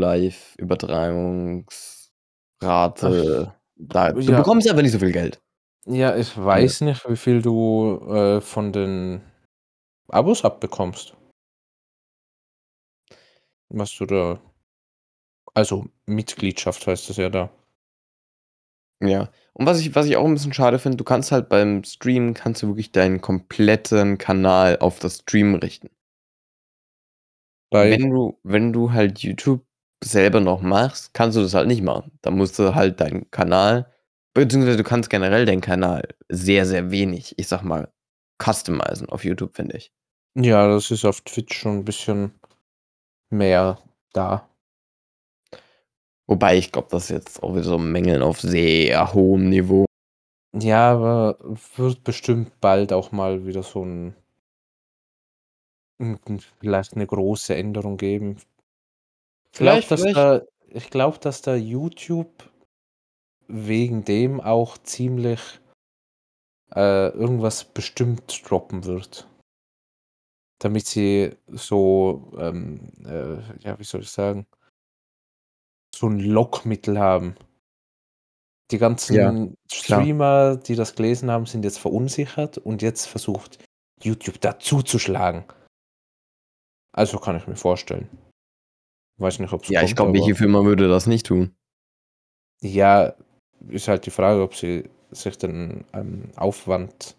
Live-Übertragungsrate, da du ja. bekommst einfach nicht so viel Geld. Ja, ich Ja. weiß nicht, wie viel du, äh, von den Abos abbekommst. Was du da also Mitgliedschaft heißt das ja da. Ja. Und was ich, was ich auch ein bisschen schade finde, du kannst halt beim Streamen, kannst du wirklich deinen kompletten Kanal auf das Stream richten. Bei, Wenn du, wenn du halt YouTube selber noch machst, kannst du das halt nicht machen. Da musst du halt deinen Kanal, beziehungsweise du kannst generell deinen Kanal sehr, sehr wenig, ich sag mal, customizen auf YouTube, finde ich. ja, das ist auf Twitch schon ein bisschen mehr da. Wobei ich glaube, das ist jetzt auch wieder so Mängeln auf sehr hohem Niveau. Ja, aber wird bestimmt bald auch mal wieder so ein, ein vielleicht eine große Änderung geben. Ich glaube, Vielleicht, dass vielleicht. da, ich glaube, dass da YouTube wegen dem auch ziemlich äh, irgendwas bestimmt droppen wird. Damit sie so, ähm, äh, ja, wie soll ich sagen, so ein Lockmittel haben. Die ganzen klar. Streamer, die das gelesen haben, sind jetzt verunsichert und jetzt versucht YouTube dazu zu schlagen. Also kann ich mir vorstellen. Weiß nicht, ob es Ja, ich kommt, glaube, aber welche Firma würde das nicht tun? ja, ist halt die Frage, ob sie sich den ähm, Aufwand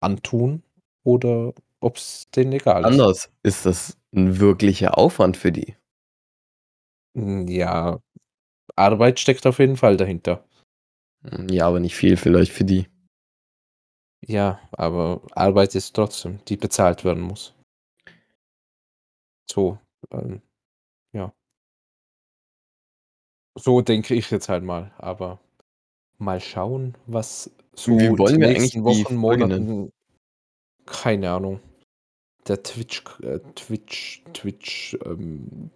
antun oder ob es denen egal ist. Anders ist das ein wirklicher Aufwand für die. Hm, Ja, Arbeit steckt auf jeden Fall dahinter. Ja, aber nicht viel vielleicht für die. Ja, aber Arbeit ist trotzdem, die bezahlt werden muss. So, ähm, ja. So denke ich jetzt halt mal, aber mal schauen, was so Wie wollen wir nächsten eigentlich Wochen? Monaten, keine Ahnung. Der Twitch, äh, Twitch, Twitch, ähm,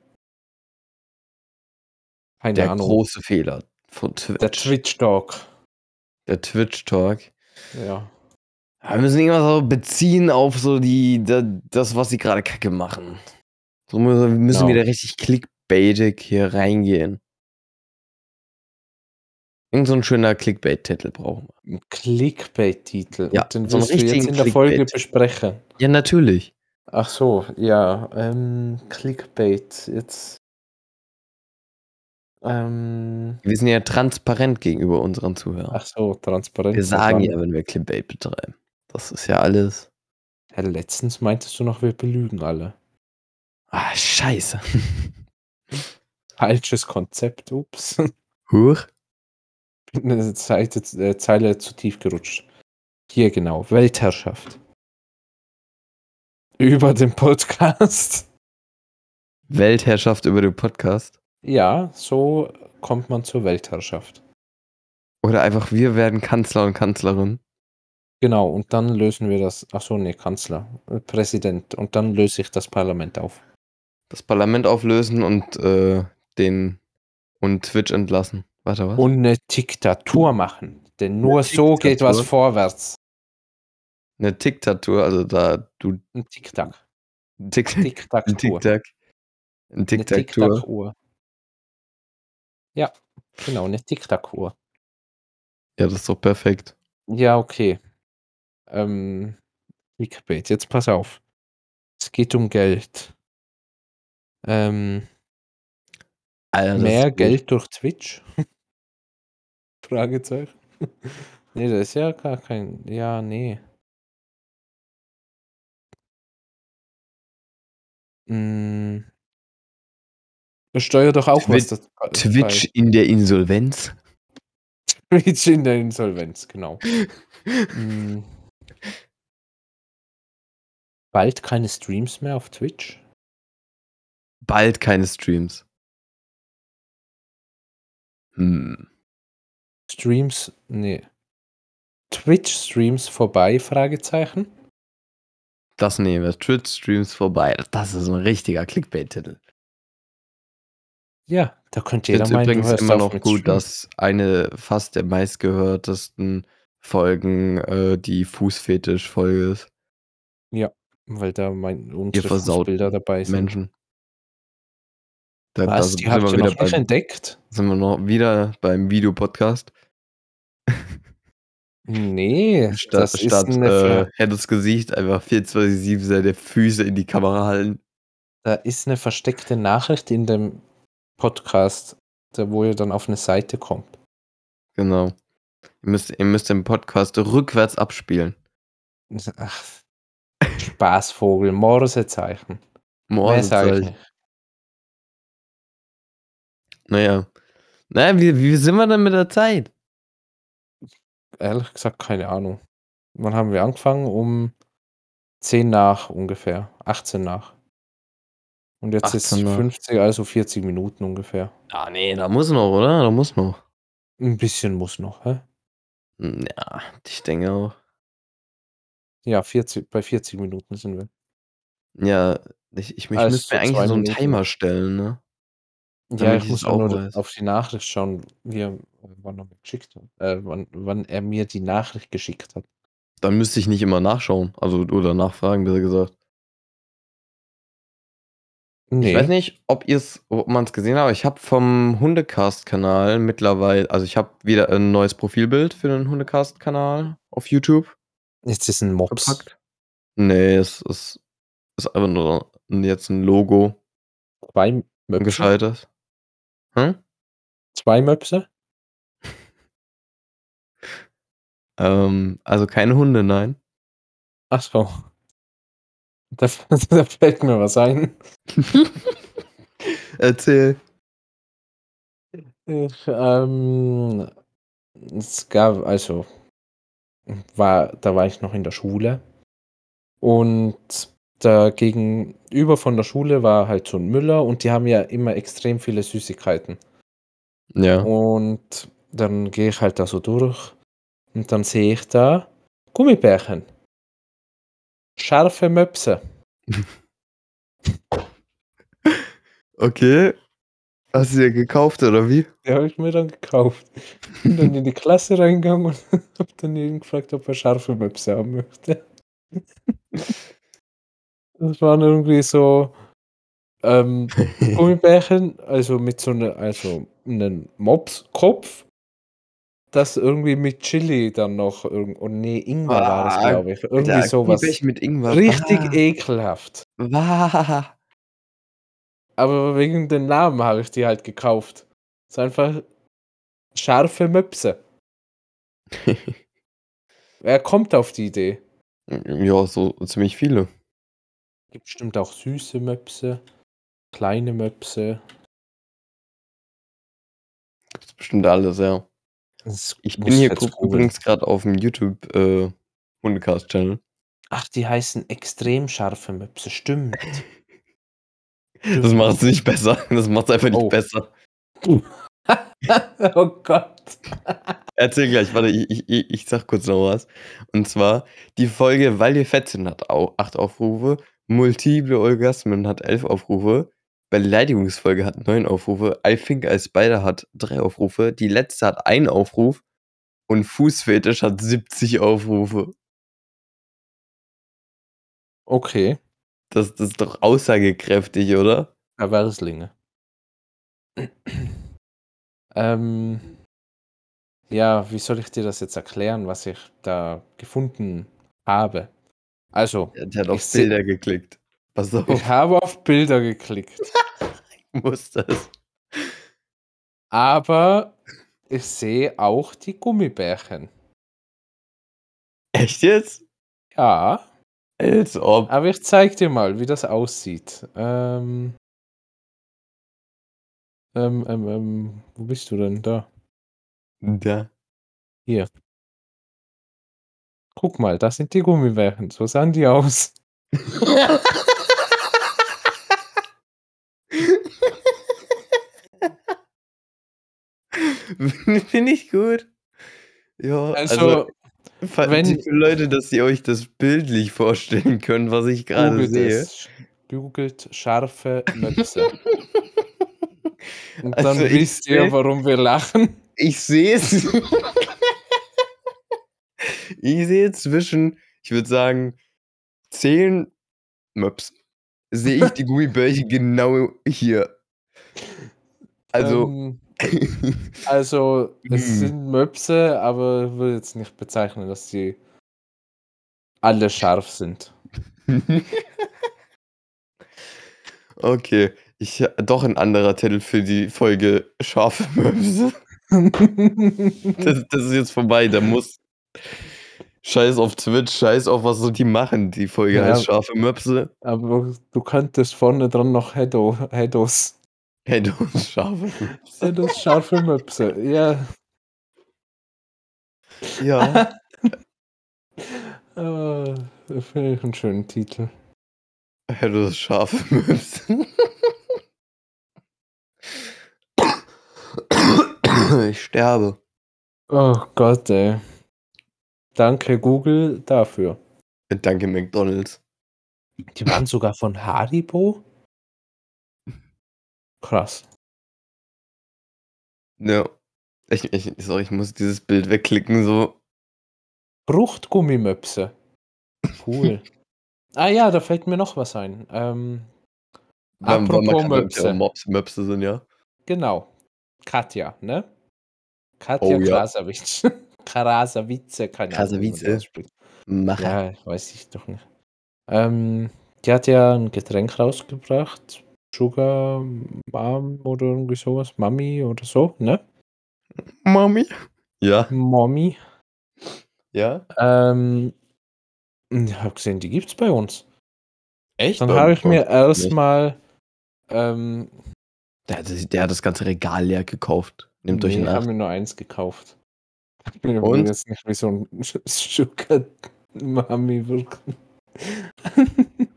keine Der Ahnung. große Fehler von Twitch. Der Twitch Talk. Der Twitch-Talk. Ja. Ja, Wir müssen irgendwas so beziehen auf so die, da- das, was sie gerade kacke machen. So müssen wir Genau. wieder richtig clickbaitig hier reingehen. Irgend so ein schöner Clickbait-Titel brauchen wir. Ein Clickbait-Titel. Ja, Und den so einen willst du jetzt in der Folge besprechen. Ja, natürlich. Ach so, ja. Ähm, Clickbait. Jetzt. Ähm, Wir sind ja transparent gegenüber unseren Zuhörern. ach so, transparent. wir sagen ja, wenn wir Clickbait betreiben. Das ist ja alles. Ja, letztens meintest du noch, wir belügen alle. Ah, scheiße. Falsches Konzept, ups. Huch. Bin eine Seite, äh, Zeile zu tief gerutscht. Hier genau, Weltherrschaft. Über den Podcast. Weltherrschaft über den Podcast. Ja, so kommt man zur Weltherrschaft. Oder einfach wir werden Kanzler und Kanzlerin. Genau, und dann lösen wir das. Ach so, nee, Kanzler, äh, Präsident. Und dann löse ich das Parlament auf. Das Parlament auflösen und äh, den und Twitch entlassen. Warte, was? Und eine Diktatur machen. Denn nur so geht was Diktatur? vorwärts. Eine Diktatur, also da du Ein Tic-Tac. Tick, ein. Tic-Tac. Ein Eine Tic-Tac-Tour. Tic-Tac-Uhr. Ja, genau, eine Tic-Tac-Uhr. Ja, das ist doch perfekt. Ja, okay. Ähm, Clickbait, jetzt pass auf. Es geht um Geld. Ähm, das mehr. Geld durch Twitch? Fragezeichen. nee, das ist ja gar kein. Ja, nee. Mm. Besteuert doch auch Twitch- was. Das, Twitch in der Insolvenz. Twitch in der Insolvenz, genau. Mm. Bald keine Streams mehr auf Twitch? Bald keine Streams. Hm. Streams, nee. Twitch-Streams vorbei? Fragezeichen. Das nehmen wir. Twitch-Streams vorbei. Das ist ein richtiger Clickbait-Titel. Ja, da könnte jeder finde meinen, übrigens immer noch mit gut, Stream. dass eine fast der meistgehörtesten Folgen äh, die Fußfetisch-Folge ist. Weil da mein, unsere Fußbilder dabei sind. Menschen. Da, da Was? sind Die wir habt ihr noch nicht beim, entdeckt? sind wir noch wieder beim Videopodcast. Nee, Statt, das ist statt eine, äh, hättes Gesicht einfach 24-7 seine Füße in die Kamera halten. da ist eine versteckte Nachricht in dem Podcast, da wo ihr dann auf eine Seite kommt. Genau. Ihr müsst, ihr müsst den Podcast rückwärts abspielen. Ach, Spaßvogel, Morsezeichen. Morsezeichen. Naja. Naja, wie, wie sind wir denn mit der Zeit? Ehrlich gesagt, keine Ahnung. Wann haben wir angefangen? Um 10 nach ungefähr. 18 nach. Und jetzt ist 18 nach. 50, also 40 Minuten ungefähr. Ah, nee, da muss noch, oder? Da muss noch. Ein bisschen muss noch, hä? Hm, Ja, ich denke auch. Ja, 40, bei 40 Minuten sind wir. Ja, ich, ich, ich Also müsste mir eigentlich so einen. Timer stellen, ne? Ja, ich muss es auch nur weiß. auf die Nachricht schauen, wie er, wann er mir geschickt hat. Äh, wann, wann er mir die Nachricht geschickt hat. Dann müsste ich nicht immer nachschauen. Also, oder nachfragen, besser gesagt. Nee. Ich weiß nicht, ob ihr es, ob man es gesehen hat, aber ich habe vom Hundecast-Kanal mittlerweile, also ich habe wieder ein neues Profilbild für den Hundecast-Kanal auf YouTube Jetzt ist ein Mops. gepackt. Nee, es ist, ist einfach nur jetzt ein Logo, Zwei ein Möpse. Hm? Zwei Möpse. Ähm, also keine Hunde, nein. Ach so. Da, da fällt mir was ein. Erzähl. Ich, ähm, es gab, also, war, da war ich noch in der Schule und da gegenüber von der Schule war halt so ein Müller und die haben ja immer extrem viele Süßigkeiten. Ja. Und dann gehe ich halt da so durch und dann sehe ich da Gummibärchen. Scharfe Möpse. Okay. Hast du dir gekauft oder wie? Die habe ich mir dann gekauft. Bin dann in die Klasse reingegangen und habe dann jeden gefragt, ob er scharfe Möpse haben möchte. Das waren irgendwie so ähm, Gummibärchen, also mit so einer, also einem Mopskopf, das irgendwie mit Chili dann noch irgend und nee, Ingwer war das, Ah, glaube ich. Irgendwie Alter, sowas. Gummibärchen mit Ingwer. Richtig Bah. ekelhaft. Bah. Aber wegen den Namen habe ich die halt gekauft. Es ist einfach scharfe Möpse. Wer kommt auf die Idee? Ja, so ziemlich viele. Gibt bestimmt auch süße Möpse, kleine Möpse. Gibt's bestimmt alles, ja. Ich bin hier übrigens gerade auf dem YouTube äh, Hundecast-Channel. Ach, die heißen extrem scharfe Möpse, stimmt. Das macht es nicht besser. Das macht es einfach nicht Oh. besser. oh Gott. Erzähl gleich, warte, ich, ich, ich sag kurz noch was. Und zwar, die Folge Weil wir fett sind hat au acht Aufrufe, Multiple Orgasmen hat elf Aufrufe, Beleidigungsfolge hat neun Aufrufe, I Think I Spider hat drei Aufrufe, die letzte hat einen Aufruf und Fußfetisch hat 70 Aufrufe. Okay, Das, das ist doch aussagekräftig, oder? Erwerslinge. ähm, ja, wie soll ich dir das jetzt erklären, was ich da gefunden habe? Also, Der, hat Ich auf Bilder geklickt. Pass auf, ich habe auf Bilder geklickt, ich muss das. aber ich sehe auch die Gummibärchen. Echt jetzt? Ja, Als ob. aber ich zeig dir mal, wie das aussieht. Ähm, ähm, ähm, ähm, wo bist du denn da? Ja. Hier. Guck mal, das sind die Gummibärchen. So sahen die aus. Finde ich gut. Ja, also, Also, wenn- die Leute, dass ihr euch das bildlich vorstellen könnt, was ich gerade sehe. es. Googelt scharfe Möpse. Und dann Also ich wisst ihr, warum wir lachen. Ich sehe es. ich sehe zwischen, ich würde sagen, zehn Möps. Sehe ich die Gummibärchen genau hier. Also, Ähm, also, es Hm. sind Möpse, aber ich würde jetzt nicht bezeichnen, dass sie alle scharf sind. okay. Ich, doch ein anderer Titel für die Folge Scharfe Möpse. Das, das ist jetzt vorbei. Da muss. Scheiß auf Twitch, scheiß auf, was so die machen. Die Folge Ja. heißt Scharfe Möpse. Aber du könntest vorne dran noch Hedo, Hedos. Hey, du scharfe Möpse. Hedos scharfe Möpse. Ja. Ja. Äh, Finde ich einen schönen Titel. Hey, du scharfe Möpse. Ich sterbe. Oh Gott, ey. Danke Google dafür. Danke, McDonalds. Die waren sogar von Haribo? Krass. Ja. Ich, ich, sorry, ich muss dieses Bild wegklicken, so. Fruchtgummimöpse. Cool. ah ja, da fällt mir noch was ein. Ähm, Weil- apropos Möpse. Mops, Möpse sind, ja. Genau. Katja, ne? Katja Oh, ja. Krasavice, keine ausspricht. Macher. Ja, weiß ich doch nicht. Ähm, die hat ja ein Getränk rausgebracht. Sugar Mom oder irgendwie sowas. Mami oder so, ne? Mami. Ja. Mommy. Ja. Ähm, ich habe gesehen, die gibt's bei uns. Echt? Dann habe ich mir erstmal. Ähm, Der, hat das- der hat das ganze Regal leer gekauft. Nehmt euch nee, in ich habe mir nur eins gekauft. Ich will Und? jetzt nicht wie so ein Sugar Mami wirken.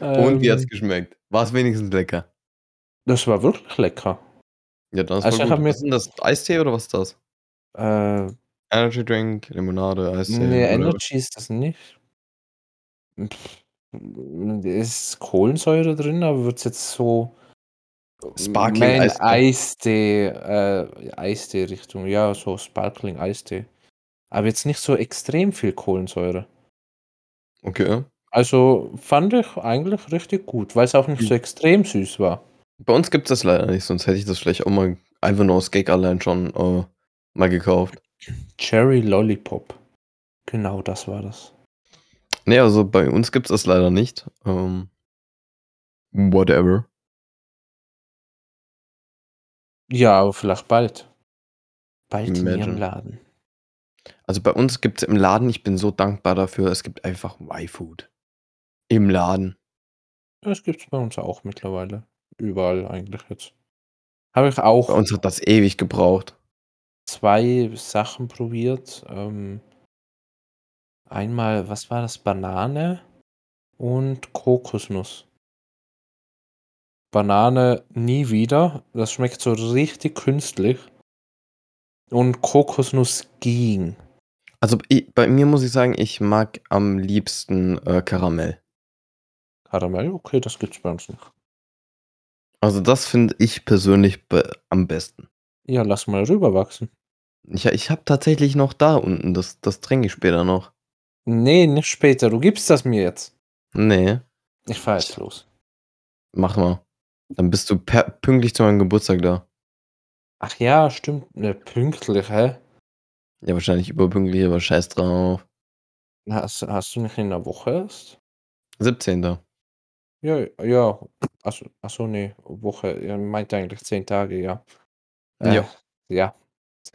Und wie hat's Ähm, geschmeckt? War es wenigstens lecker? Das war wirklich lecker. Ja, dann ist Also gut. Was ist denn das? Eistee oder was ist das? Äh, Energy Drink, Limonade, Eistee. nee, Energy ist das nicht. Pff, Ist Kohlensäure drin, aber wird jetzt so. Sparkling Eistee. Eistee, äh, Eistee-Richtung, ja, so Sparkling Eistee. Aber jetzt nicht so extrem viel Kohlensäure. Okay. Also fand ich eigentlich richtig gut, weil es auch nicht Hm. so extrem süß war. Bei uns gibt es das leider nicht, sonst hätte ich das vielleicht auch mal einfach nur aus Gag allein schon äh, mal gekauft. Cherry Lollipop. Genau das war das. Nee, also bei uns gibt es das leider nicht. Ähm, whatever. Ja, aber vielleicht bald. Bald in Imagine. ihrem Laden. Also bei uns gibt es im Laden, ich bin so dankbar dafür, es gibt einfach Y-Food. Im Laden. Das gibt es bei uns auch mittlerweile. Überall eigentlich jetzt. Habe ich auch Bei uns hat das ewig gebraucht. zwei Sachen probiert. Ähm, einmal, was war das? Banane und Kokosnuss. Banane nie wieder. Das schmeckt so richtig künstlich. Und Kokosnuss ging. Also ich, bei mir muss ich sagen, ich mag am liebsten äh, Karamell. Karamell, okay, das gibt's bei uns nicht. Also das finde ich persönlich be am besten. Ja, lass mal rüberwachsen. Ich, ich habe tatsächlich noch da unten, das, das trinke ich später noch. Nee, nicht später. Du gibst das mir jetzt. Nee, Ich fahr jetzt los. mach mal. Dann bist du per pünktlich zu meinem Geburtstag da. Ach ja, stimmt. Ne, pünktlich, hä? Ja, wahrscheinlich überpünktlich, aber scheiß drauf. Hast, hast du nicht in der Woche erst? 17. Ja, ja. Achso, achso nee, Woche. Er meint eigentlich zehn Tage, ja. Äh, Ja. Ja.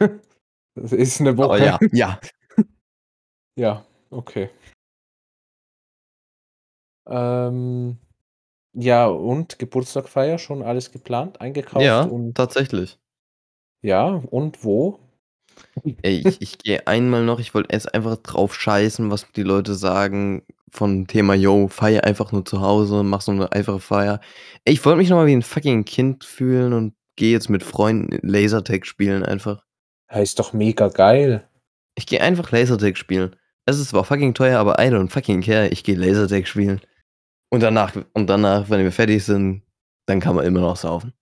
das ist eine Woche. Aber ja, ja. Ja, okay. Ähm, ja, und Geburtstagfeier schon alles geplant, eingekauft Ja, und tatsächlich. ja, und wo? Ey, ich, ich gehe einmal noch, ich wollte erst einfach drauf scheißen, was die Leute sagen von Thema, yo, feier einfach nur zu Hause, mach so eine einfache Feier. Ey, ich wollte mich nochmal wie ein fucking Kind fühlen und gehe jetzt mit Freunden Lasertag spielen einfach. Ja, ist doch mega geil. Ich gehe einfach Lasertag spielen. Es ist zwar fucking teuer, aber I don't fucking care. Ich gehe Lasertag spielen. Und danach, und danach, wenn wir fertig sind, dann kann man immer noch saufen.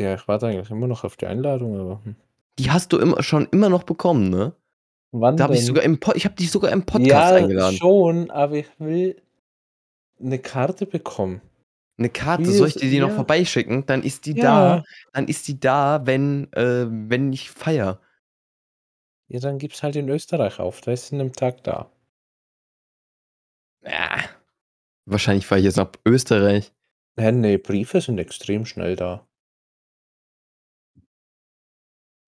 Ja, ich warte eigentlich immer noch auf die Einladung, aber hm. Die hast du immer, schon immer noch bekommen, ne? wann Da habe ich denn? sogar im Pod, ich habe dich sogar im Podcast ja, eingeladen. schon, aber ich will eine Karte bekommen. Eine Karte, soll ich dir die noch ja. vorbeischicken? Dann ist die Ja. da, dann ist die da, wenn, äh, wenn ich feier. Ja, dann gib's halt in Österreich auf. Da ist in einem Tag da. Ja. Wahrscheinlich fahre ich jetzt nach Österreich. Hä, nee, Briefe sind extrem schnell da.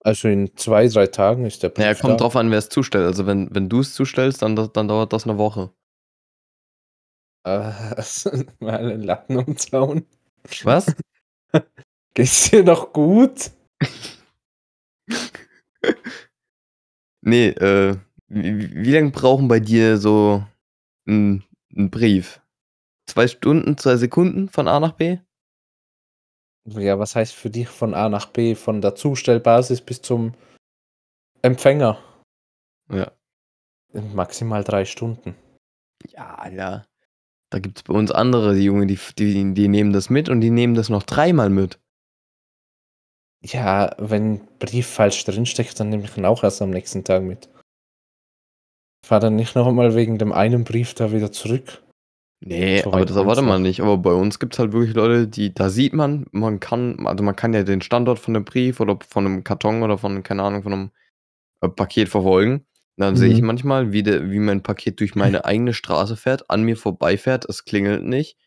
Also in zwei, drei Tagen ist der Brief Naja, kommt da. drauf an, wer es zustellt. Also wenn, wenn du es zustellst, dann, dann dauert das eine Woche. Äh, mal einen Latten umzauen. Was? Geht's dir noch gut? nee, äh, wie, wie lange brauchen bei dir so ein, ein Brief? Zwei Stunden, zwei Sekunden von A nach B? Ja, was heißt für dich von A nach B, von der Zustellbasis bis zum Empfänger? Ja. In maximal drei Stunden. Ja, ja. Da gibt es bei uns andere, die Junge, die, die, die nehmen das mit und die nehmen das noch dreimal mit. Ja, wenn ein Brief falsch drinsteckt, dann nehme ich ihn auch erst am nächsten Tag mit. Ich fahre dann nicht noch einmal wegen dem einen Brief da wieder zurück. Nee, So aber das erwartet man nicht. Aber bei uns gibt es halt wirklich Leute, die, da sieht man, man kann, also man kann ja den Standort von einem Brief oder von einem Karton oder von, keine Ahnung, von einem äh, Paket verfolgen. Dann sehe ich Mhm. manchmal, wie, der, wie mein Paket durch meine eigene Straße fährt, an mir vorbeifährt, es klingelt nicht.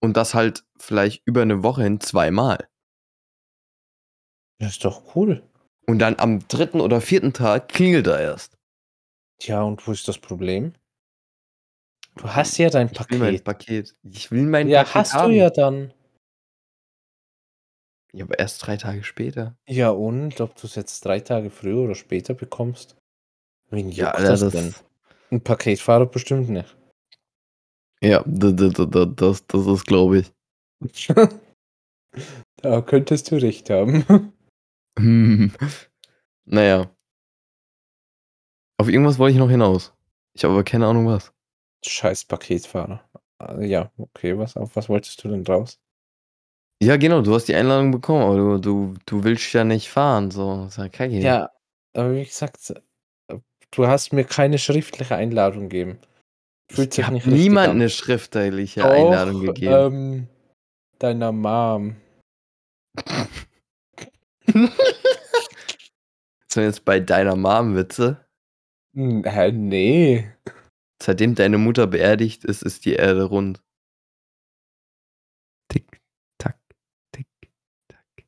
Und das halt vielleicht über eine Woche hin zweimal. Das ist doch cool. Und dann am dritten oder vierten Tag klingelt er erst. Tja, und wo ist das Problem? Du hast ja dein Ich will mein Paket. Paket. Ich will mein Ja, Paket hast haben. du ja dann. Ja, aber erst drei Tage später. Ja, und ob du es jetzt drei Tage früher oder später bekommst? Wen Ja, Alter, das, das, denn? Ein Paketfahrer bestimmt nicht. ja, das, das, das, das, das ist, glaube ich. da könntest du recht haben. Hm. naja. Auf irgendwas wollte ich noch hinaus. Ich habe aber keine Ahnung was. Scheiß Paketfahrer. Ah, Ja, okay, was, auf was wolltest du denn draus? Ja, genau, du hast die Einladung bekommen, aber du, du, du willst ja nicht fahren. So, ist ja aber wie gesagt, du hast mir keine schriftliche Einladung gegeben. Fühlt ich sich habe nicht niemand an. eine schriftliche Doch, Einladung gegeben. Ähm, deiner Mom. Sind jetzt bei deiner Mom Witze? Hm, Hä, nee. Seitdem deine Mutter beerdigt ist, ist die Erde rund. Tick, tack, tick, tack.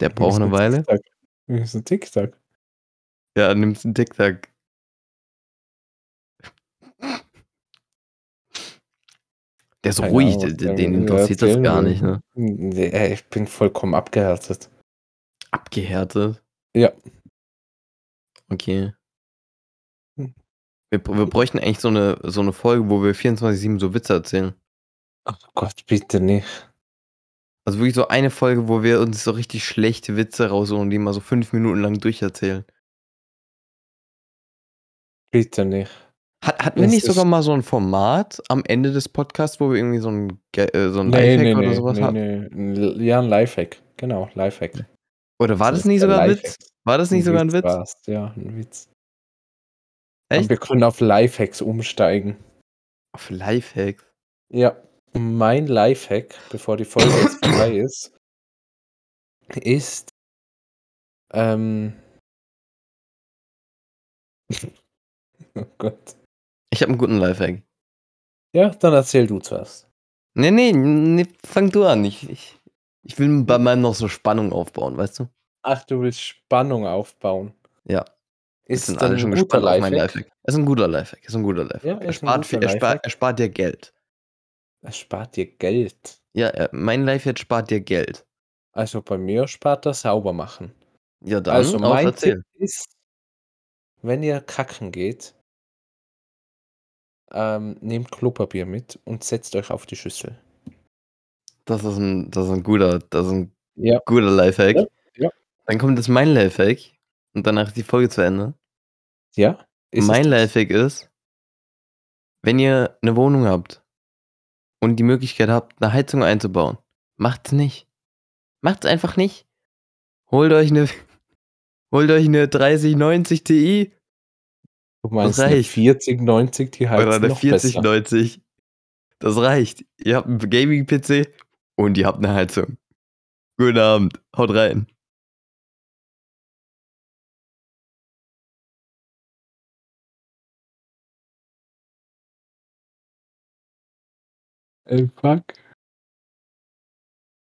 Der braucht eine Weile. Wie ist ein TikTok? Ja, nimmst einen Tic-Tac. Der ist Keine ruhig, Ahnung, den, den interessiert das gar nicht, ne? Nee, ich bin vollkommen abgehärtet. Abgehärtet. Ja. Okay. Hm. Wir, wir bräuchten eigentlich so eine, so eine Folge, wo wir 24-7 so Witze erzählen. Ach Gott, bitte nicht. Also wirklich so eine Folge, wo wir uns so richtig schlechte Witze rausholen und die mal so fünf Minuten lang durcherzählen. Bitte nicht. Hat, hatten wir Das nicht sogar mal so ein Format am Ende des Podcasts, wo wir irgendwie so ein, äh, so ein Nee, Lifehack nee, oder nee, sowas hatten? Ja, ein Lifehack. Genau, Lifehack. Oder war das, ist nicht der sogar ein. Witz? War das nicht sogar ein Witz? war's. Ja, ein Witz. Echt? wir können auf Lifehacks umsteigen. Auf Lifehacks. Ja, mein Lifehack, bevor die Folge jetzt vorbei ist, ist ähm Oh Gott. Ich habe einen guten Lifehack. Ja, dann erzähl du zuerst. Nee, nee, nee, fang du an. Ich, ich, ich will bei meinem noch so Spannung aufbauen, weißt du? Ach, du willst Spannung aufbauen. Ja. Ist sind alle schon ein guter gespannt auf mein Lifehack? Ist ein guter Lifehack. Ist ein guter Lifehack. Ja, er, spart, guter viel- er, spart, Lifehack. er spart dir Geld. Es spart dir Geld. Ja, er, mein Lifehack spart dir Geld. Also bei mir spart das sauber machen. Ja, dann also mein erzähl. Tipp ist, wenn ihr kacken geht, ähm, nehmt Klopapier mit und setzt euch auf die Schüssel. Das ist ein, das ist ein guter, das ist ein Ja. guter Lifehack. Ja. Dann kommt jetzt mein Lifehack und danach ist die Folge zu Ende. Ja? Ist mein das? Lifehack ist, wenn ihr eine Wohnung habt und die Möglichkeit habt, eine Heizung einzubauen, macht's nicht. Macht's einfach nicht. Holt euch eine, holt euch eine 3090 Ti Du meinst eine reicht. 40, 90, die heizt oder eine noch besser. 4090. Das reicht. Ihr habt einen Gaming-PC und ihr habt eine Heizung. Guten Abend. Haut rein. Ey, fuck.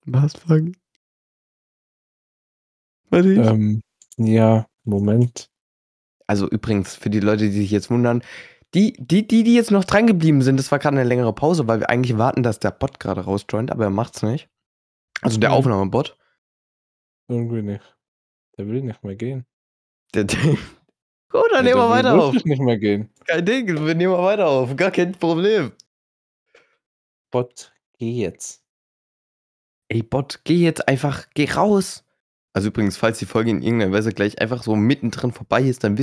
Was, fuck? Warte ich. Ähm, ja, Moment. Also übrigens, für die Leute, die sich jetzt wundern, die, die, die, die jetzt noch dran geblieben sind, das war gerade eine längere Pause, weil wir eigentlich warten, dass der Bot gerade rausjoint, aber er macht's nicht. Also der Mhm. Aufnahmebot. Irgendwie nicht. Der will nicht mehr gehen. Der, der, Gut, dann Ja, nehmen wir weiter auf. nicht mehr gehen. Kein Ding, wir nehmen wir weiter auf. Gar kein Problem. Bot, geh jetzt. Ey, Bot, geh jetzt einfach, geh raus. Also übrigens, falls die Folge in irgendeiner Weise gleich einfach so mittendrin vorbei ist, dann